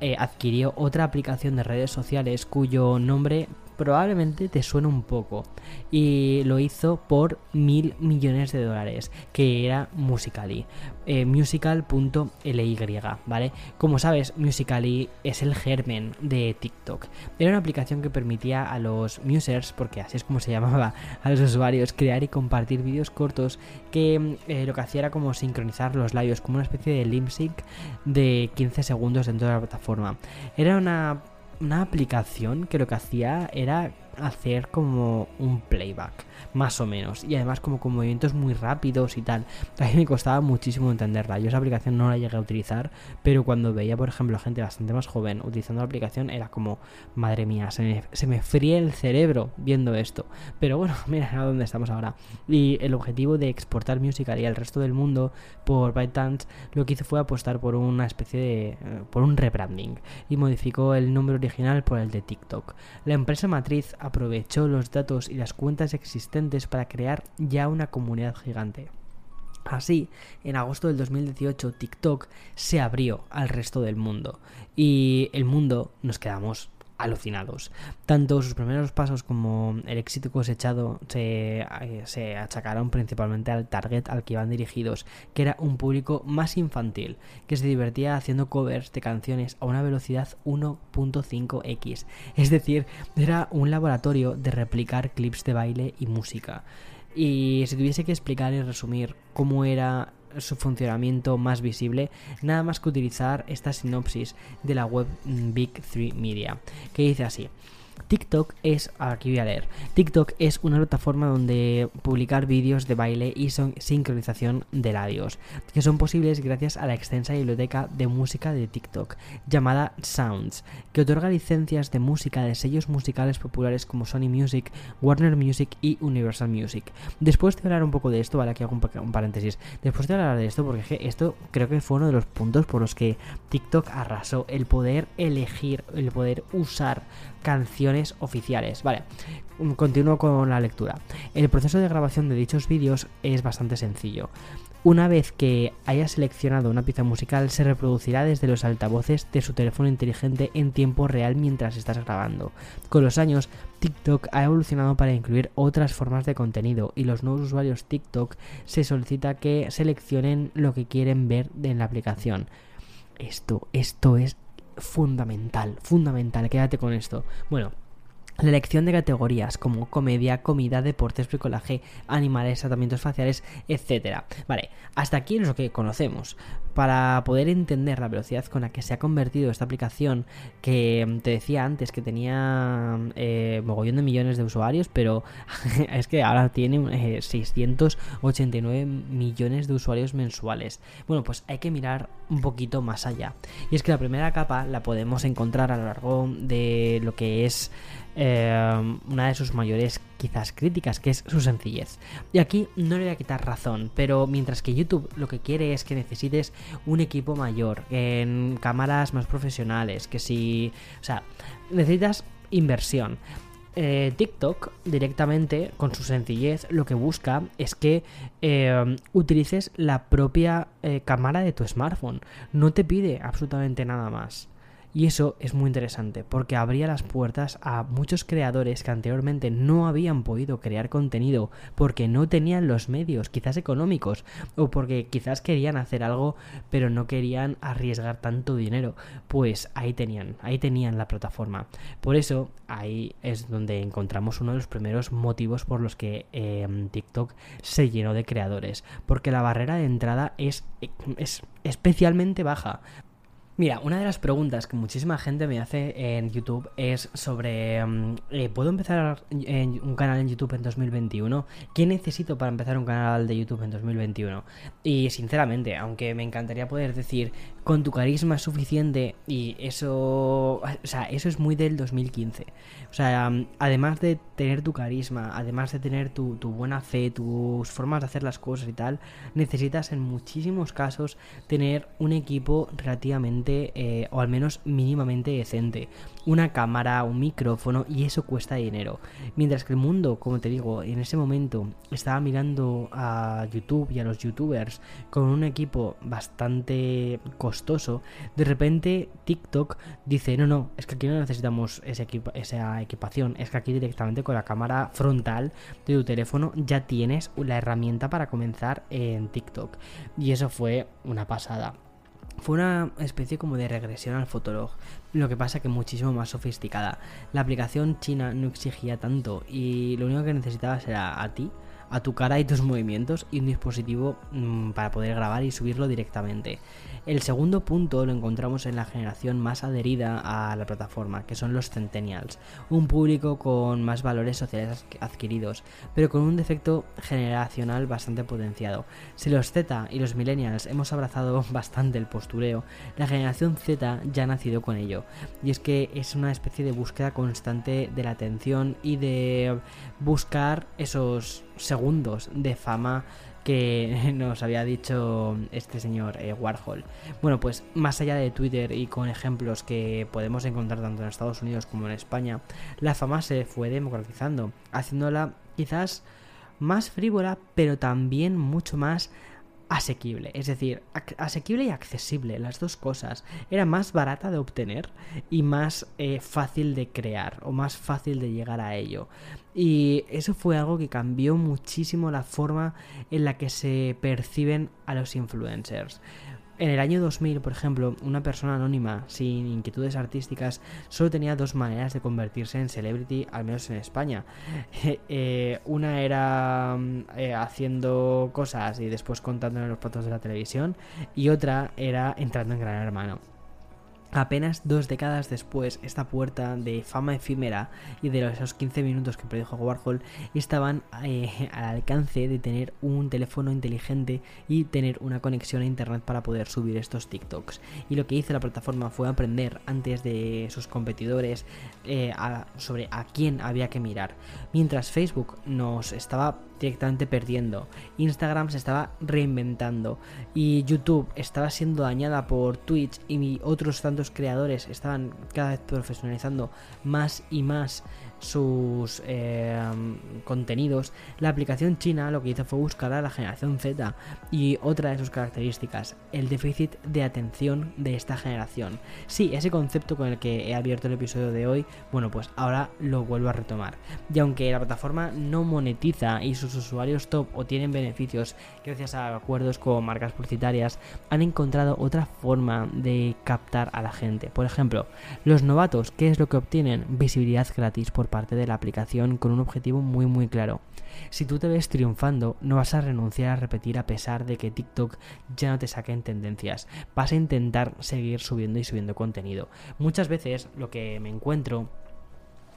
eh, adquirió otra aplicación de redes sociales cuyo nombre probablemente te suene un poco. Y lo hizo por mil millones de dólares, que era Musically. Eh, musical.ly, ¿vale? Como sabes, Musically es el germen de TikTok. Era una aplicación que permitía a los musers, porque así es como se llamaba, a los usuarios, crear y compartir vídeos cortos que eh, lo que hacía era como sincronizar los labios, como una especie de lip sync de 15 segundos dentro de la plataforma. Era una una aplicación que lo que hacía era hacer como un playback, más o menos. Y además como con movimientos muy rápidos y tal. A mí me costaba muchísimo entenderla. Yo esa aplicación no la llegué a utilizar, pero cuando veía, por ejemplo, gente bastante más joven utilizando la aplicación, era como, madre mía, se me, se me fría el cerebro viendo esto. Pero bueno, mira a dónde estamos ahora. Y el objetivo de exportar Musical y al resto del mundo por ByteDance lo que hizo fue apostar por una especie de... Eh, por un rebranding y modificó el nombre original por el de TikTok. La empresa matriz aprovechó los datos y las cuentas existentes para crear ya una comunidad gigante. Así, en agosto del 2018, TikTok se abrió al resto del mundo y el mundo nos quedamos alucinados. Tanto sus primeros pasos como el éxito cosechado se, eh, se, achacaron principalmente al target al que iban dirigidos, que era un público más infantil, que se divertía haciendo covers de canciones a una velocidad 1.5x. Es decir, era un laboratorio de replicar clips de baile y música. Y si tuviese que explicar y resumir cómo era su funcionamiento más visible, nada más que utilizar esta sinopsis de la web Big 3 Media, que dice así. TikTok es, aquí voy a leer, TikTok es una plataforma donde publicar vídeos de baile y son sincronización de labios, que son posibles gracias a la extensa biblioteca de música de TikTok, llamada Sounds, que otorga licencias de música de sellos musicales populares como Sony Music, Warner Music y Universal Music. Después de hablar un poco de esto, vale, aquí hago un, paréntesis, después de hablar de esto, porque esto creo que fue uno de los puntos por los que TikTok arrasó, el poder elegir, el poder usar canciones oficiales. Vale, continúo con la lectura. El proceso de grabación de dichos vídeos es bastante sencillo. Una vez que haya seleccionado una pieza musical, se reproducirá desde los altavoces de su teléfono inteligente en tiempo real mientras estás grabando. Con los años, TikTok ha evolucionado para incluir otras formas de contenido y los nuevos usuarios TikTok se solicita que seleccionen lo que quieren ver en la aplicación. Esto, esto es fundamental, fundamental, quédate con esto. Bueno, la elección de categorías como comedia, comida, deportes, bricolaje, animales, tratamientos faciales, etc. Vale, hasta aquí es lo que conocemos. Para poder entender la velocidad con la que se ha convertido esta aplicación, que te decía antes que tenía eh, mogollón de millones de usuarios, pero es que ahora tiene 689 eh, millones de usuarios mensuales. Bueno, pues hay que mirar un poquito más allá. Y es que la primera capa la podemos encontrar a lo largo de lo que es eh, una de sus mayores quizás críticas, que es su sencillez. Y aquí no le voy a quitar razón, pero mientras que YouTube lo que quiere es que necesites un equipo mayor, en cámaras más profesionales, que si... O sea, necesitas inversión. Eh, TikTok directamente, con su sencillez, lo que busca es que eh, utilices la propia cámara de tu smartphone. No te pide absolutamente nada más. Y eso es muy interesante porque abría las puertas a muchos creadores que anteriormente no habían podido crear contenido porque no tenían los medios, quizás económicos, o porque quizás querían hacer algo pero no querían arriesgar tanto dinero. Pues ahí tenían, ahí tenían la plataforma. Por eso ahí es donde encontramos uno de los primeros motivos por los que em, TikTok se llenó de creadores. Porque la barrera de entrada es, es especialmente baja. Mira, una de las preguntas que muchísima gente me hace en YouTube es sobre, mm, eh, ¿puedo empezar un canal en YouTube en 2021? ¿Qué necesito para empezar un canal de YouTube en 2021? Y sinceramente, aunque me encantaría poder decir, con tu carisma suficiente y eso, o sea, eso es muy del 2015. O sea, además de tener tu carisma, además de tener tu, buena fe, tus formas de hacer las cosas y tal, necesitas en muchísimos casos tener un equipo relativamente, eh, o al menos mínimamente decente. Una cámara, un micrófono y eso cuesta dinero. Mientras que el mundo, como te digo, en ese momento estaba mirando a YouTube y a los youtubers con un equipo bastante costoso, de repente TikTok dice, no, no, es que aquí no necesitamos ese esa equipación, es que aquí directamente con la cámara frontal de tu teléfono ya tienes la herramienta para comenzar en TikTok. Y eso fue una pasada. Fue una especie como de regresión al Fotolog, lo que pasa que muchísimo más sofisticada. La aplicación china no exigía tanto y lo único que necesitabas era a ti a tu cara y tus movimientos y un dispositivo mm, para poder grabar y subirlo directamente. El segundo punto lo encontramos en la generación más adherida a la plataforma, que son los centennials, un público con más valores sociales adquiridos, pero con un defecto generacional bastante potenciado. Si los Z y los millennials hemos abrazado bastante el postureo, la generación Z ya ha nacido con ello, y es que es una especie de búsqueda constante de la atención y de buscar esos segundos de fama que nos había dicho este señor eh, Warhol. Bueno, pues más allá de Twitter y con ejemplos que podemos encontrar tanto en Estados Unidos como en España, la fama se fue democratizando, haciéndola quizás más frívola, pero también mucho más asequible, es decir, asequible y accesible, las dos cosas. Era más barata de obtener y más eh, fácil de crear o más fácil de llegar a ello. Y eso fue algo que cambió muchísimo la forma en la que se perciben a los influencers. En el año 2000, por ejemplo, una persona anónima sin inquietudes artísticas solo tenía dos maneras de convertirse en celebrity, al menos en España. Eh, una era mm, eh, haciendo cosas y después contando en los platos de la televisión y otra era entrando en Gran Hermano. Apenas dos décadas después, esta puerta de fama efímera y de esos 15 minutos que predijo Warhol estaban eh, al alcance de tener un teléfono inteligente y tener una conexión a internet para poder subir estos TikToks. Y lo que hizo la plataforma fue aprender antes de sus competidores eh, sobre a quién había que mirar. Mientras Facebook nos estaba directamente perdiendo. Instagram se estaba reinventando y YouTube estaba siendo dañada por Twitch y otros tantos creadores estaban cada vez profesionalizando más y más sus eh, contenidos, la aplicación china lo que hizo fue buscar a la generación Z y otra de sus características, el déficit de atención de esta generación. Sí, ese concepto con el que he abierto el episodio de hoy, bueno, pues ahora lo vuelvo a retomar. Y aunque la plataforma no monetiza y sus usuarios top o tienen beneficios gracias a acuerdos con marcas publicitarias, han encontrado otra forma de captar a la gente. Por ejemplo, los novatos, ¿qué es lo que obtienen? Visibilidad gratis por parte de la aplicación con un objetivo muy muy claro. Si tú te ves triunfando, no vas a renunciar a repetir a pesar de que TikTok ya no te saque en tendencias. Vas a intentar seguir subiendo y subiendo contenido. Muchas veces lo que me encuentro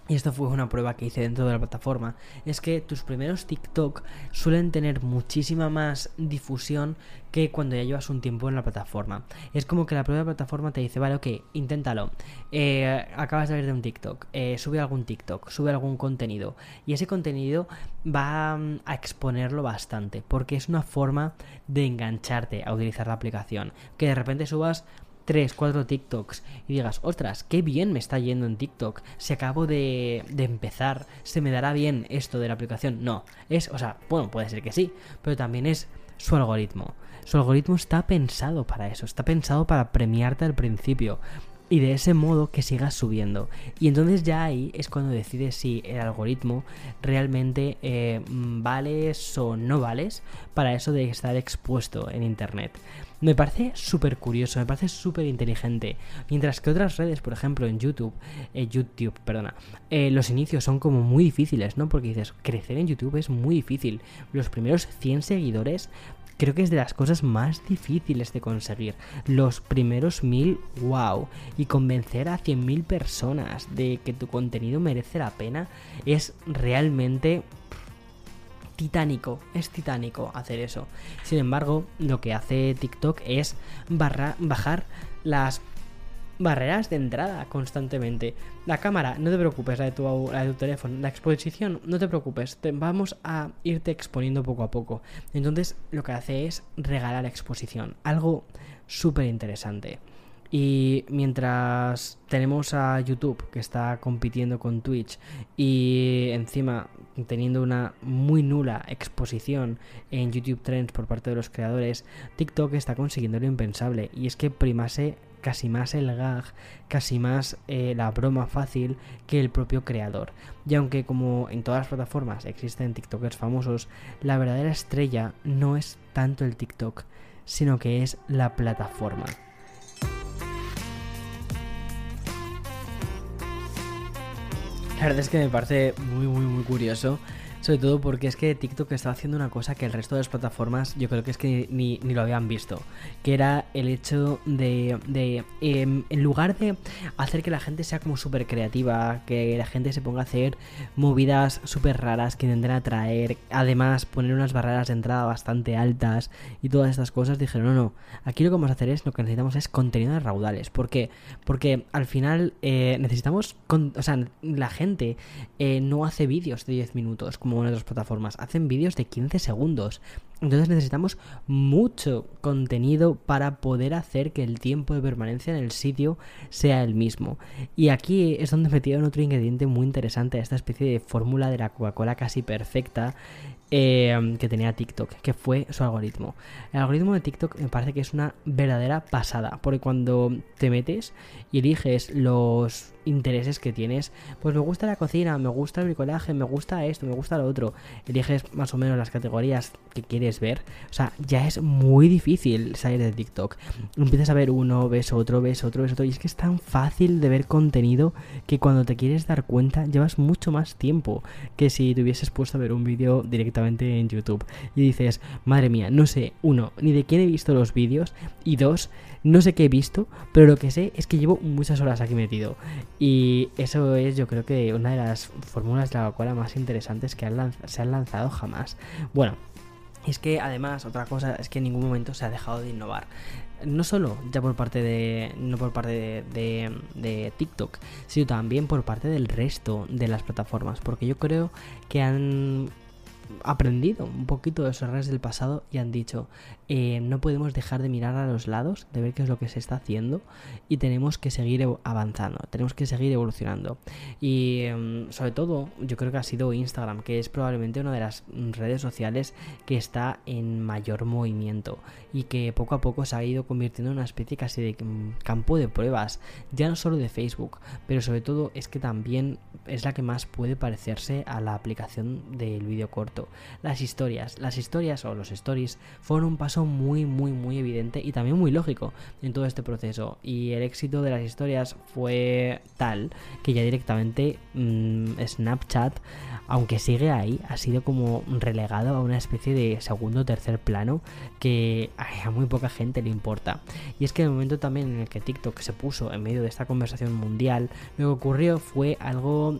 y esto fue una prueba que hice dentro de la plataforma, es que tus primeros TikTok suelen tener muchísima más difusión que cuando ya llevas un tiempo en la plataforma. Es como que la propia plataforma te dice, vale, ok, inténtalo. Eh, acabas de ver de un TikTok, eh, sube algún TikTok, sube algún contenido. Y ese contenido va mm, a exponerlo bastante, porque es una forma de engancharte a utilizar la aplicación. Que de repente subas 3, 4 TikToks y digas, ostras, qué bien me está yendo en TikTok. Si acabo de, de, empezar, ¿se me dará bien esto de la aplicación? No. Es, o sea, bueno, puede ser que sí, pero también es su algoritmo. Su algoritmo está pensado para eso, está pensado para premiarte al principio y de ese modo que sigas subiendo. Y entonces ya ahí es cuando decides si el algoritmo realmente eh, vales o no vales para eso de estar expuesto en Internet. Me parece súper curioso, me parece súper inteligente. Mientras que otras redes, por ejemplo en YouTube, eh, YouTube, perdona, eh, los inicios son como muy difíciles, ¿no? Porque dices, crecer en YouTube es muy difícil. Los primeros 100 seguidores creo que es de las cosas más difíciles de conseguir. Los primeros mil, wow. Y convencer a 100.000 personas de que tu contenido merece la pena es realmente titánico, es titánico hacer eso. Sin embargo, lo que hace TikTok es bajar las barreras de entrada constantemente. La cámara, no te preocupes, la de tu, teléfono. La exposición, no te preocupes, vamos a irte exponiendo poco a poco. Entonces, lo que hace es regalar exposición, algo súper interesante. Y mientras tenemos a YouTube que está compitiendo con Twitch y encima teniendo una muy nula exposición en YouTube Trends por parte de los creadores, TikTok está consiguiendo lo impensable y es que primase casi más el gag, casi más eh, la broma fácil que el propio creador. Y aunque como en todas las plataformas existen TikTokers famosos, la verdadera estrella no es tanto el TikTok, sino que es la plataforma. La verdad es que me parece muy muy muy curioso Sobre todo porque es que TikTok está haciendo una cosa que el resto de las plataformas yo creo que es que ni, lo habían visto. Que era el hecho de, de em, en lugar de hacer que la gente sea como súper creativa, que la gente se ponga a hacer movidas súper raras que intenten atraer, además poner unas barreras de entrada bastante altas y todas estas cosas, dijeron, no, no, aquí lo que vamos a hacer es, lo que necesitamos es contenido de raudales. ¿Por qué? Porque al final eh, necesitamos, o sea, la gente eh, no hace vídeos de 10 minutos como en otras plataformas, hacen vídeos de 15 segundos. Entonces necesitamos mucho contenido para poder hacer que el tiempo de permanencia en el sitio sea el mismo. Y aquí es donde metieron otro ingrediente muy interesante esta especie de fórmula de la Coca-Cola casi perfecta eh, que tenía TikTok, que fue su algoritmo. El algoritmo de TikTok me parece que es una verdadera pasada, porque cuando te metes y eliges los intereses que tienes, pues me gusta la cocina, me gusta el bricolaje, me gusta esto, me gusta lo otro, eliges más o menos las categorías que quieres ver, o sea, ya es muy difícil salir de TikTok. Empiezas a ver uno, ves otro, ves otro, ves otro, y es que es tan fácil de ver contenido que cuando te quieres dar cuenta llevas mucho más tiempo que si te hubieses puesto a ver un vídeo directamente en YouTube. Y dices, madre mía, no sé, uno, ni de quién he visto los vídeos, y dos, no sé qué he visto, pero lo que sé es que llevo muchas horas aquí metido. Y eso es, yo creo que una de las fórmulas de la Coca-Cola más interesantes que se han lanzado jamás. Bueno, es que además, otra cosa es que en ningún momento se ha dejado de innovar. No solo ya por parte de. no por parte de, de, TikTok, sino también por parte del resto de las plataformas. Porque yo creo que han aprendido un poquito de esos errores del pasado y han dicho, eh, no podemos dejar de mirar a los lados, de ver qué es lo que se está haciendo y tenemos que seguir avanzando, tenemos que seguir evolucionando. Y em, sobre todo, yo creo que ha sido Instagram, que es probablemente una de las redes sociales que está en mayor movimiento y que poco a poco se ha ido convirtiendo en una especie casi de mm, campo de pruebas, ya no solo de Facebook, pero sobre todo es que también es la que más puede parecerse a la aplicación del vídeo corto. Las historias, las historias o los stories fueron un paso muy, muy, muy evidente y también muy lógico en todo este proceso. Y el éxito de las historias fue tal que ya directamente mm, Snapchat, aunque sigue ahí, ha sido como relegado a una especie de segundo o tercer plano que a muy poca gente le importa. Y es que el momento también en el que TikTok se puso en medio de esta conversación mundial, lo que ocurrió fue algo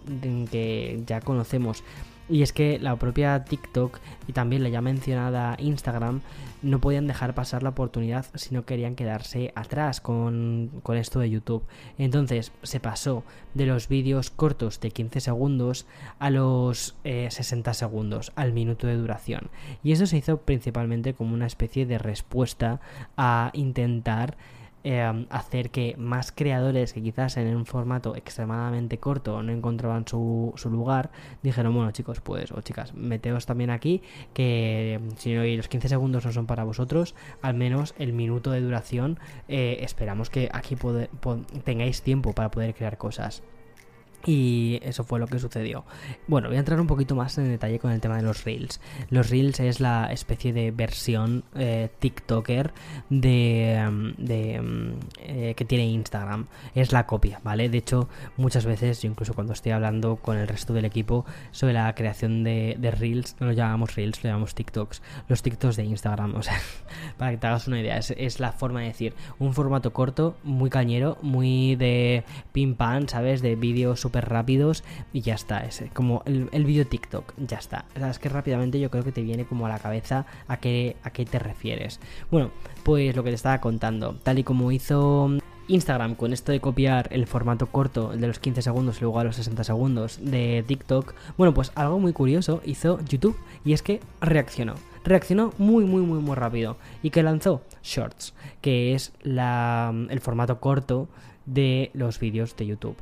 que ya conocemos y es que la propia TikTok y también la ya mencionada Instagram no podían dejar pasar la oportunidad si no querían quedarse atrás con, esto de YouTube. Entonces se pasó de los vídeos cortos de 15 segundos a los 60 eh, segundos, al minuto de duración. Y eso se hizo principalmente como una especie de respuesta a intentar Em, hacer que más creadores que quizás en un formato extremadamente corto no encontraban su, su lugar, dijeron, bueno chicos, pues, o chicas, meteos también aquí, que si los 15 segundos no son para vosotros, al menos el minuto de duración, eh, esperamos que aquí tengáis tiempo para poder crear cosas. Y eso fue lo que sucedió. Bueno, voy a entrar un poquito más en detalle con el tema de los Reels. Los Reels es la especie de versión eh, TikToker de, mm, de mm, eh, que tiene Instagram. Es la copia, ¿vale? De hecho, muchas veces, yo incluso cuando estoy hablando con el resto del equipo sobre la creación de, Reels, no lo llamamos Reels, lo llamamos TikToks. Los TikToks de Instagram, o sea, para que te hagas una idea, es, es la forma de decir un formato corto, muy cañero, muy de pim pam, ¿sabes? De vídeo rápidos y ya está. Es como el, el vídeo TikTok, ya está. O es que rápidamente yo creo que te viene como a la cabeza a qué, a qué te refieres. Bueno, pues lo que te estaba contando, tal y como hizo Instagram con esto de copiar el formato corto, de los 15 segundos y luego a los 60 segundos de TikTok, bueno, pues algo muy curioso hizo YouTube y es que reaccionó. Reaccionó muy, muy, muy, muy rápido y que lanzó Shorts, que es la, el formato corto de los vídeos de YouTube.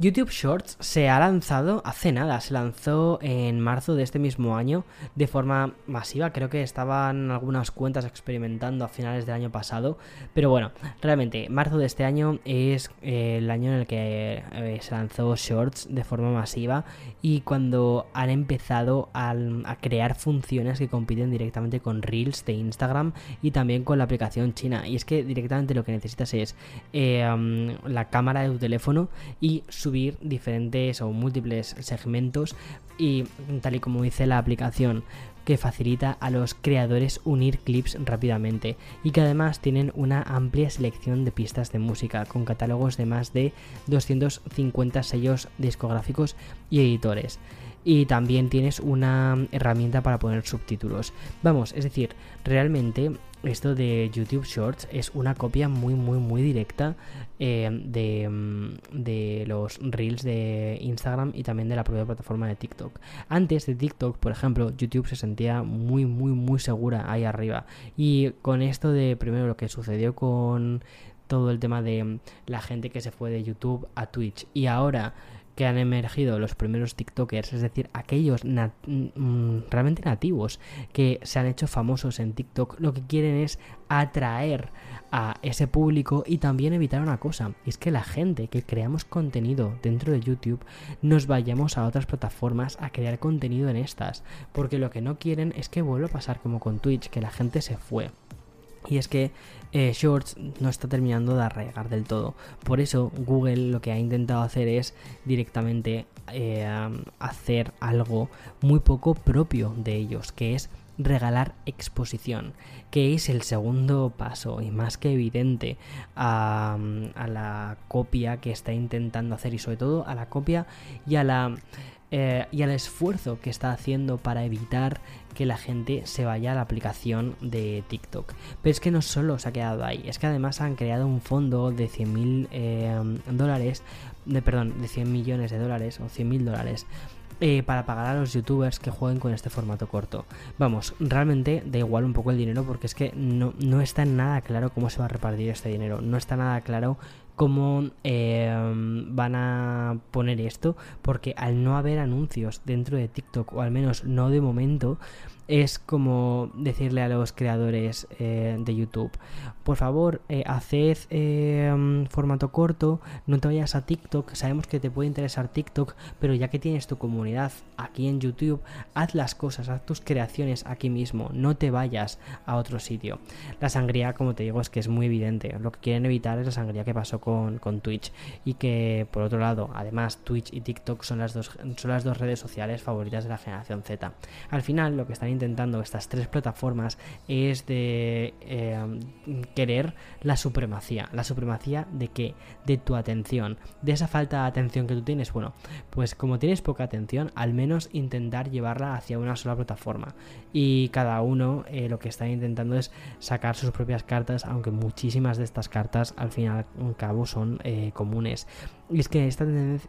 YouTube Shorts se ha lanzado hace nada, se lanzó en marzo de este mismo año de forma masiva, creo que estaban algunas cuentas experimentando a finales del año pasado, pero bueno, realmente marzo de este año es eh, el año en el que eh, se lanzó Shorts de forma masiva y cuando han empezado a, crear funciones que compiten directamente con Reels de Instagram y también con la aplicación china, y es que directamente lo que necesitas es eh, la cámara de tu teléfono y subir diferentes o múltiples segmentos y tal y como dice la aplicación que facilita a los creadores unir clips rápidamente y que además tienen una amplia selección de pistas de música con catálogos de más de 250 sellos discográficos y editores y también tienes una herramienta para poner subtítulos. Vamos, es decir, realmente esto de YouTube Shorts es una copia muy, muy, muy directa eh, de, mm, de, los reels de Instagram y también de la propia plataforma de TikTok. Antes de TikTok, por ejemplo, YouTube se sentía muy, muy, muy segura ahí arriba. Y con esto de primero lo que sucedió con todo el tema de la gente que se fue de YouTube a Twitch y ahora que han emergido los primeros TikTokers, es decir, aquellos mm, realmente nativos que se han hecho famosos en TikTok, lo que quieren es atraer a ese público y también evitar una cosa, y es que la gente que creamos contenido dentro de YouTube nos vayamos a otras plataformas a crear contenido en estas, porque lo que no quieren es que vuelva a pasar como con Twitch, que la gente se fue. Y es que eh, Shorts no está terminando de arraigar del todo. Por eso Google lo que ha intentado hacer es directamente eh, hacer algo muy poco propio de ellos, que es regalar exposición, que es el segundo paso y más que evidente a, a la copia que está intentando hacer y sobre todo a la copia y a la eh, y al esfuerzo que está haciendo para evitar que la gente se vaya a la aplicación de TikTok. Pero es que no solo se ha quedado ahí, es que además han creado un fondo de 100 mil eh, dólares, de, perdón, de 100 millones de dólares o 100 mil dólares. Eh, para pagar a los youtubers que jueguen con este formato corto. Vamos, realmente da igual un poco el dinero porque es que no, no está nada claro cómo se va a repartir este dinero. No está nada claro cómo em, van a poner esto, porque al no haber anuncios dentro de TikTok, o al menos no de momento, es como decirle a los creadores eh, de YouTube, por favor, eh, haced em, formato corto, no te vayas a TikTok, sabemos que te puede interesar TikTok, pero ya que tienes tu comunidad aquí en YouTube, haz las cosas, haz tus creaciones aquí mismo, no te vayas a otro sitio. La sangría, como te digo, es que es muy evidente, lo que quieren evitar es la sangría que pasó con, con Twitch y que por otro lado, además Twitch y TikTok son las dos, son las dos redes sociales favoritas de la generación Z. Al final, lo que están intentando estas tres plataformas es de eh, querer la supremacía. ¿La supremacía de qué? De tu atención. De esa falta de atención que tú tienes. Bueno, pues como tienes poca atención, al menos intentar llevarla hacia una sola plataforma. Y cada uno eh, lo que está intentando es sacar sus propias cartas, aunque muchísimas de estas cartas al fin y al cabo son eh, comunes. Y es que esta,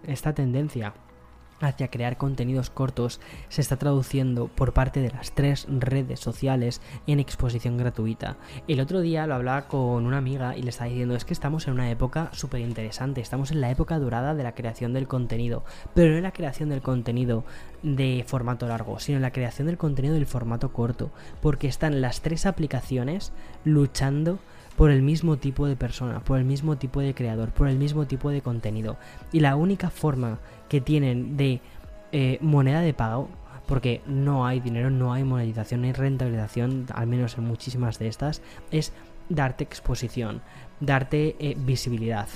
esta tendencia hacia crear contenidos cortos se está traduciendo por parte de las tres redes sociales en exposición gratuita. El otro día lo hablaba con una amiga y le estaba diciendo es que estamos en una época súper interesante, estamos en la época dorada de la creación del contenido, pero no en la creación del contenido de formato largo, sino en la creación del contenido del formato corto, porque están las tres aplicaciones luchando por el mismo tipo de persona, por el mismo tipo de creador, por el mismo tipo de contenido. Y la única forma que tienen de eh, moneda de pago, porque no hay dinero, no hay monetización, no hay rentabilización, al menos en muchísimas de estas, es darte exposición, darte eh, visibilidad.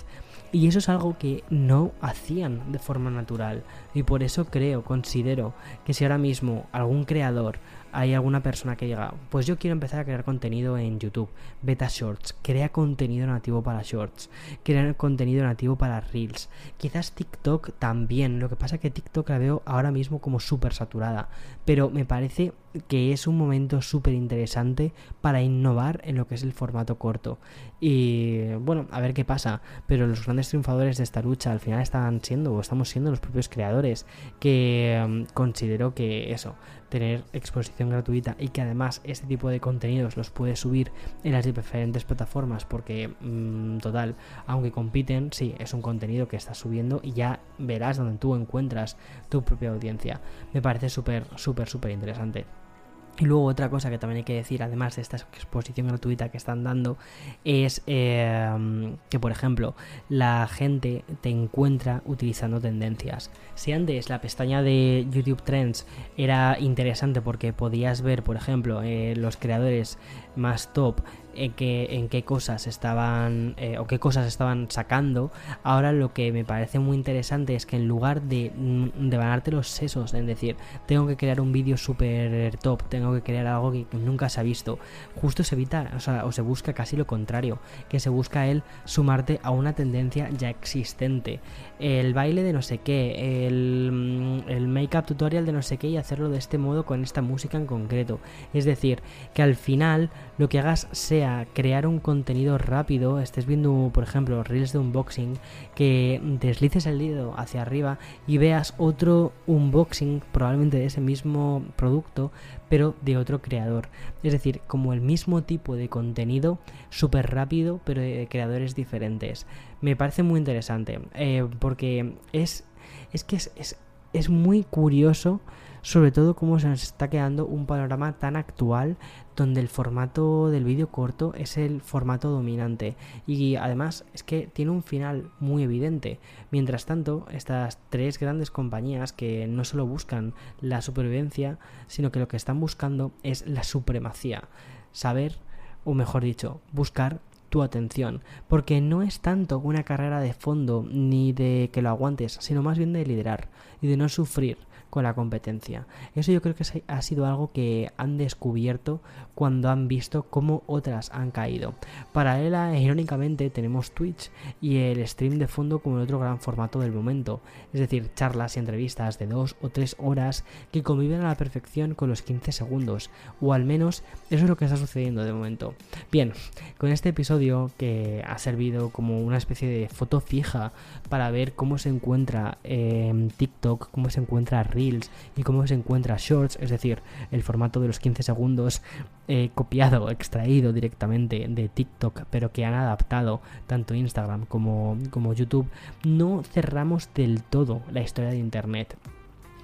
Y eso es algo que no hacían de forma natural. Y por eso creo, considero que si ahora mismo algún creador hay alguna persona que diga, pues yo quiero empezar a crear contenido en YouTube, beta shorts, crea contenido nativo para shorts, crea contenido nativo para reels, quizás TikTok también, lo que pasa que TikTok la veo ahora mismo como súper saturada, pero me parece que es un momento súper interesante para innovar en lo que es el formato corto. Y bueno, a ver qué pasa, pero los grandes triunfadores de esta lucha al final están siendo o estamos siendo los propios creadores, que mm, considero que eso, tener exposición gratuita y que además este tipo de contenidos los puedes subir en las diferentes plataformas porque mm, total, aunque compiten, sí, es un contenido que estás subiendo y ya verás donde tú encuentras tu propia audiencia. Me parece súper, súper, súper interesante. Y luego otra cosa que también hay que decir, además de esta exposición gratuita que están dando, es em, que, por ejemplo, la gente te encuentra utilizando tendencias. Si antes la pestaña de YouTube Trends era interesante porque podías ver, por ejemplo, eh, los creadores más top en qué, en qué cosas estaban eh, o qué cosas estaban sacando. Ahora lo que me parece muy interesante es que en lugar de, mm, de ganarte los sesos, en decir, tengo que crear un vídeo super top, tengo que crear algo que nunca se ha visto, justo se evita, o sea, o se busca casi lo contrario, que se busca el sumarte a una tendencia ya existente. El baile de no sé qué, el, mm, el make-up tutorial de no sé qué y hacerlo de este modo con esta música en concreto. Es decir, que al final lo que hagas sea crear un contenido rápido, estés viendo, por ejemplo, reels de unboxing, que deslices el dedo hacia arriba y veas otro unboxing, probablemente de ese mismo producto, pero de otro creador. Es decir, como el mismo tipo de contenido, súper rápido, pero de creadores diferentes. Me parece muy interesante, eh, porque es, es que es, es, es muy curioso sobre todo cómo se nos está quedando un panorama tan actual donde el formato del vídeo corto es el formato dominante. Y además es que tiene un final muy evidente. Mientras tanto, estas tres grandes compañías que no solo buscan la supervivencia, sino que lo que están buscando es la supremacía, saber, o mejor dicho, buscar tu atención, porque no es tanto una carrera de fondo ni de que lo aguantes, sino más bien de liderar y de no sufrir con la competencia. Eso yo creo que ha sido algo que han descubierto cuando han visto cómo otras han caído. Paralela irónicamente tenemos Twitch y el stream de fondo como el otro gran formato del momento, es decir, charlas y entrevistas de dos o tres horas que conviven a la perfección con los 15 segundos, o al menos eso es lo que está sucediendo de momento. Bien, con este episodio que ha servido como una especie de foto fija para ver cómo se encuentra en TikTok, cómo se encuentra y cómo se encuentra Shorts, es decir, el formato de los 15 segundos eh, copiado, extraído directamente de TikTok, pero que han adaptado tanto Instagram como YouTube, no cerramos del todo la historia de Internet.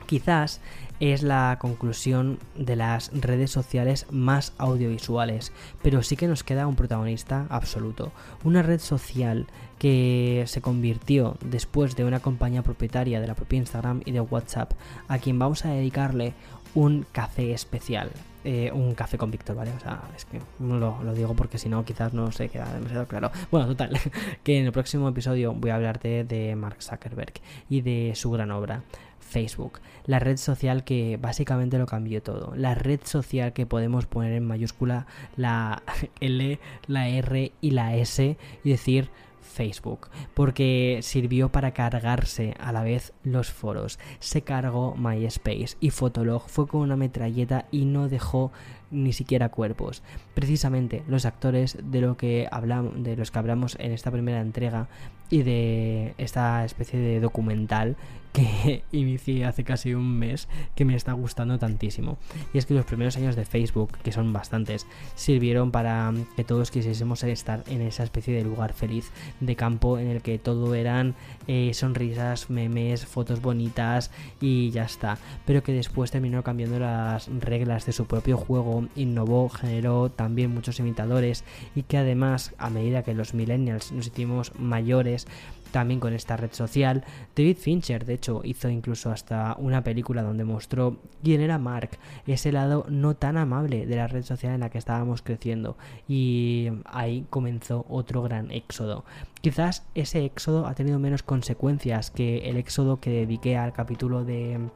Quizás es la conclusión de las redes sociales más audiovisuales, pero sí que nos queda un protagonista absoluto. Una red social que se convirtió después de una compañía propietaria de la propia Instagram y de WhatsApp, a quien vamos a dedicarle un café especial. Eh, un café con Víctor, ¿vale? O sea, es que no lo, lo digo porque si no quizás no se queda demasiado claro. Bueno, total, que en el próximo episodio voy a hablarte de Mark Zuckerberg y de su gran obra. Facebook, la red social que básicamente lo cambió todo, la red social que podemos poner en mayúscula la L, la R y la S y decir Facebook, porque sirvió para cargarse a la vez los foros. Se cargó MySpace y Fotolog fue con una metralleta y no dejó ni siquiera cuerpos. Precisamente los actores de lo que hablamos, de los que hablamos en esta primera entrega y de esta especie de documental que inicié hace casi un mes que me está gustando tantísimo. Y es que los primeros años de Facebook, que son bastantes, sirvieron para que todos quisiésemos estar en esa especie de lugar feliz de campo en el que todo eran eh, sonrisas, memes, fotos bonitas y ya está. Pero que después terminó cambiando las reglas de su propio juego, innovó, generó también muchos imitadores y que además a medida que los millennials nos hicimos mayores, también con esta red social. David Fincher, de hecho, hizo incluso hasta una película donde mostró quién era Mark, ese lado no tan amable de la red social en la que estábamos creciendo. Y ahí comenzó otro gran éxodo. Quizás ese éxodo ha tenido menos consecuencias que el éxodo que dediqué al capítulo de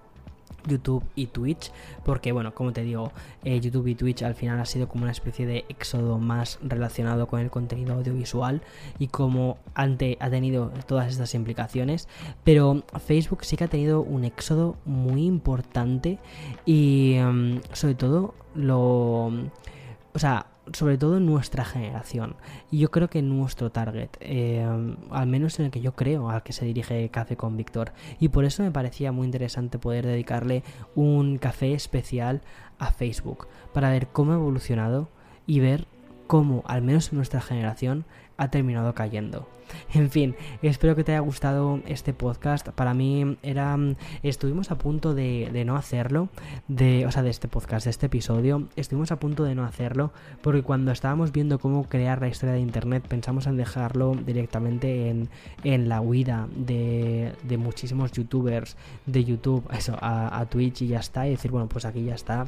YouTube y Twitch, porque bueno, como te digo, eh, YouTube y Twitch al final ha sido como una especie de éxodo más relacionado con el contenido audiovisual y como ante ha tenido todas estas implicaciones, pero Facebook sí que ha tenido un éxodo muy importante y em, sobre todo lo, o sea, sobre todo nuestra generación. Y yo creo que nuestro target, eh, al menos en el que yo creo al que se dirige Café con Víctor. Y por eso me parecía muy interesante poder dedicarle un café especial a Facebook, para ver cómo ha evolucionado y ver cómo, al menos en nuestra generación, ha terminado cayendo. En fin, espero que te haya gustado este podcast. Para mí era. Estuvimos a punto de, no hacerlo. De, o sea, de este podcast, de este episodio. Estuvimos a punto de no hacerlo. Porque cuando estábamos viendo cómo crear la historia de internet, pensamos en dejarlo directamente en, en la huida de, de, muchísimos youtubers de YouTube eso, a, a Twitch y ya está. Y decir, bueno, pues aquí ya está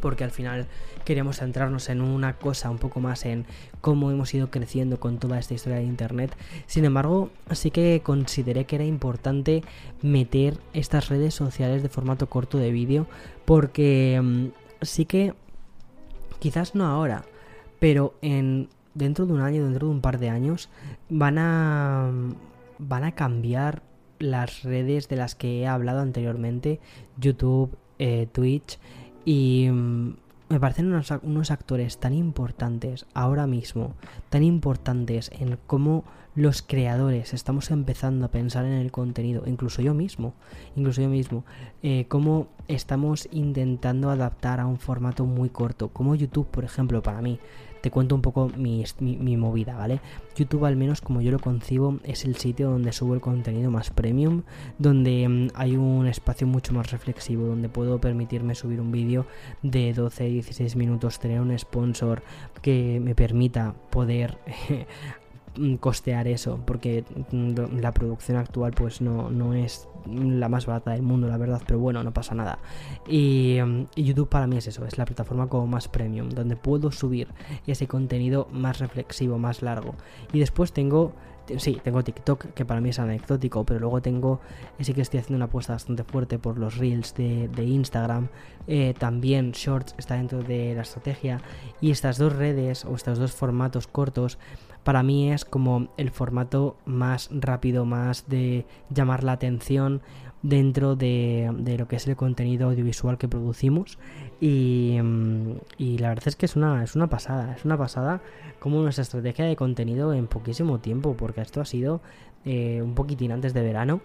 porque al final queríamos centrarnos en una cosa un poco más en cómo hemos ido creciendo con toda esta historia de Internet. Sin embargo, sí que consideré que era importante meter estas redes sociales de formato corto de vídeo porque mm, sí que quizás no ahora, pero en dentro de un año, dentro de un par de años, van a van a cambiar las redes de las que he hablado anteriormente, YouTube, eh, Twitch y mm, me parecen unos, unos, actores tan importantes ahora mismo, tan importantes en cómo los creadores. Estamos empezando a pensar en el contenido, incluso yo mismo, incluso yo mismo, eh, cómo estamos intentando adaptar a un formato muy corto, como YouTube, por ejemplo, para mí. Te cuento un poco mi, movida, ¿vale? YouTube, al menos como yo lo concibo, es el sitio donde subo el contenido más premium, donde mm, hay un espacio mucho más reflexivo, donde puedo permitirme subir un vídeo de 12-16 minutos, tener un sponsor que me permita poder Mm, costear eso, porque mm, la producción actual pues no, no es la más barata del mundo, la verdad, pero bueno, no pasa nada. Y, mm, YouTube para mí es eso, es la plataforma como más premium, donde puedo subir ese contenido más reflexivo, más largo. Y después tengo sí, tengo TikTok, que para mí es anecdótico, pero luego tengo, sí que estoy haciendo una apuesta bastante fuerte por los reels de, Instagram. Eh, también Shorts está dentro de la estrategia. Y estas dos redes, o estos dos formatos cortos, para mí es como el formato más rápido, más de llamar la atención dentro de, lo que es el contenido audiovisual que producimos. Y, mm, y, la verdad es que es una, es una pasada, es una pasada como nuestra estrategia de contenido en poquísimo tiempo porque esto ha sido eh, un poquitín antes de verano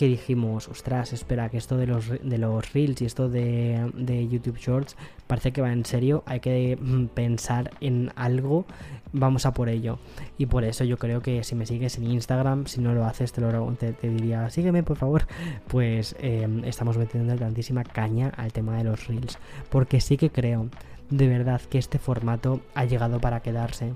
que dijimos, ostras, espera, que esto de los, de los reels y esto de, de YouTube Shorts parece que va en serio, hay que mm, pensar en algo, vamos a por ello. Y por eso yo creo que si me sigues en Instagram, si no lo haces, te, lo, te, diría, sígueme por favor, pues em, estamos metiendo tantísima caña al tema de los reels, porque sí que creo de verdad que este formato ha llegado para quedarse.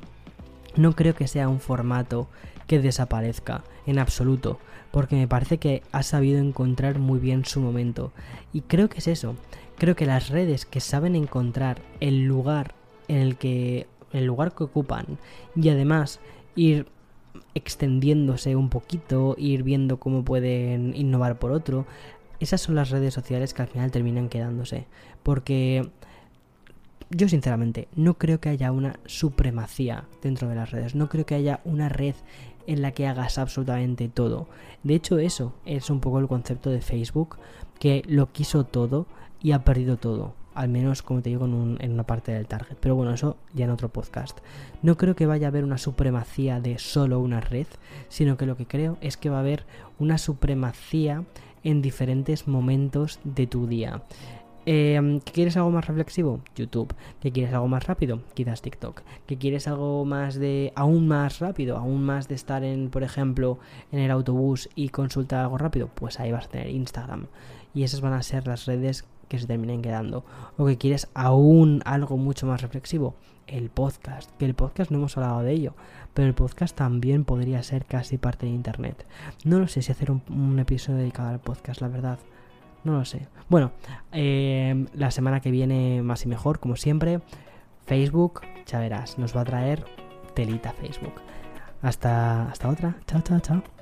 No creo que sea un formato que desaparezca en absoluto, porque me parece que ha sabido encontrar muy bien su momento. Y creo que es eso. Creo que las redes que saben encontrar el lugar en el que el lugar que ocupan y además ir extendiéndose un poquito, ir viendo cómo pueden innovar por otro, esas son las redes sociales que al final terminan quedándose, porque yo sinceramente no creo que haya una supremacía dentro de las redes, no creo que haya una red en la que hagas absolutamente todo. De hecho eso es un poco el concepto de Facebook, que lo quiso todo y ha perdido todo. Al menos, como te digo, en, una parte del target. Pero bueno, eso ya en otro podcast. No creo que vaya a haber una supremacía de solo una red, sino que lo que creo es que va a haber una supremacía en diferentes momentos de tu día. Eh, ¿Que quieres algo más reflexivo? YouTube. ¿Que quieres algo más rápido? Quizás TikTok. ¿Que quieres algo más de. aún más rápido? Aún más de estar en, por ejemplo, en el autobús y consultar algo rápido? Pues ahí vas a tener Instagram. Y esas van a ser las redes que se terminen quedando. O que quieres aún algo mucho más reflexivo, el podcast. Que el podcast no hemos hablado de ello, pero el podcast también podría ser casi parte de Internet. No lo sé si hacer un episodio dedicado al podcast, la verdad. No lo sé. Bueno, eh, la semana que viene más y mejor, como siempre. Facebook, ya nos va a traer telita Facebook. Hasta, hasta otra. Chao, chao, chao.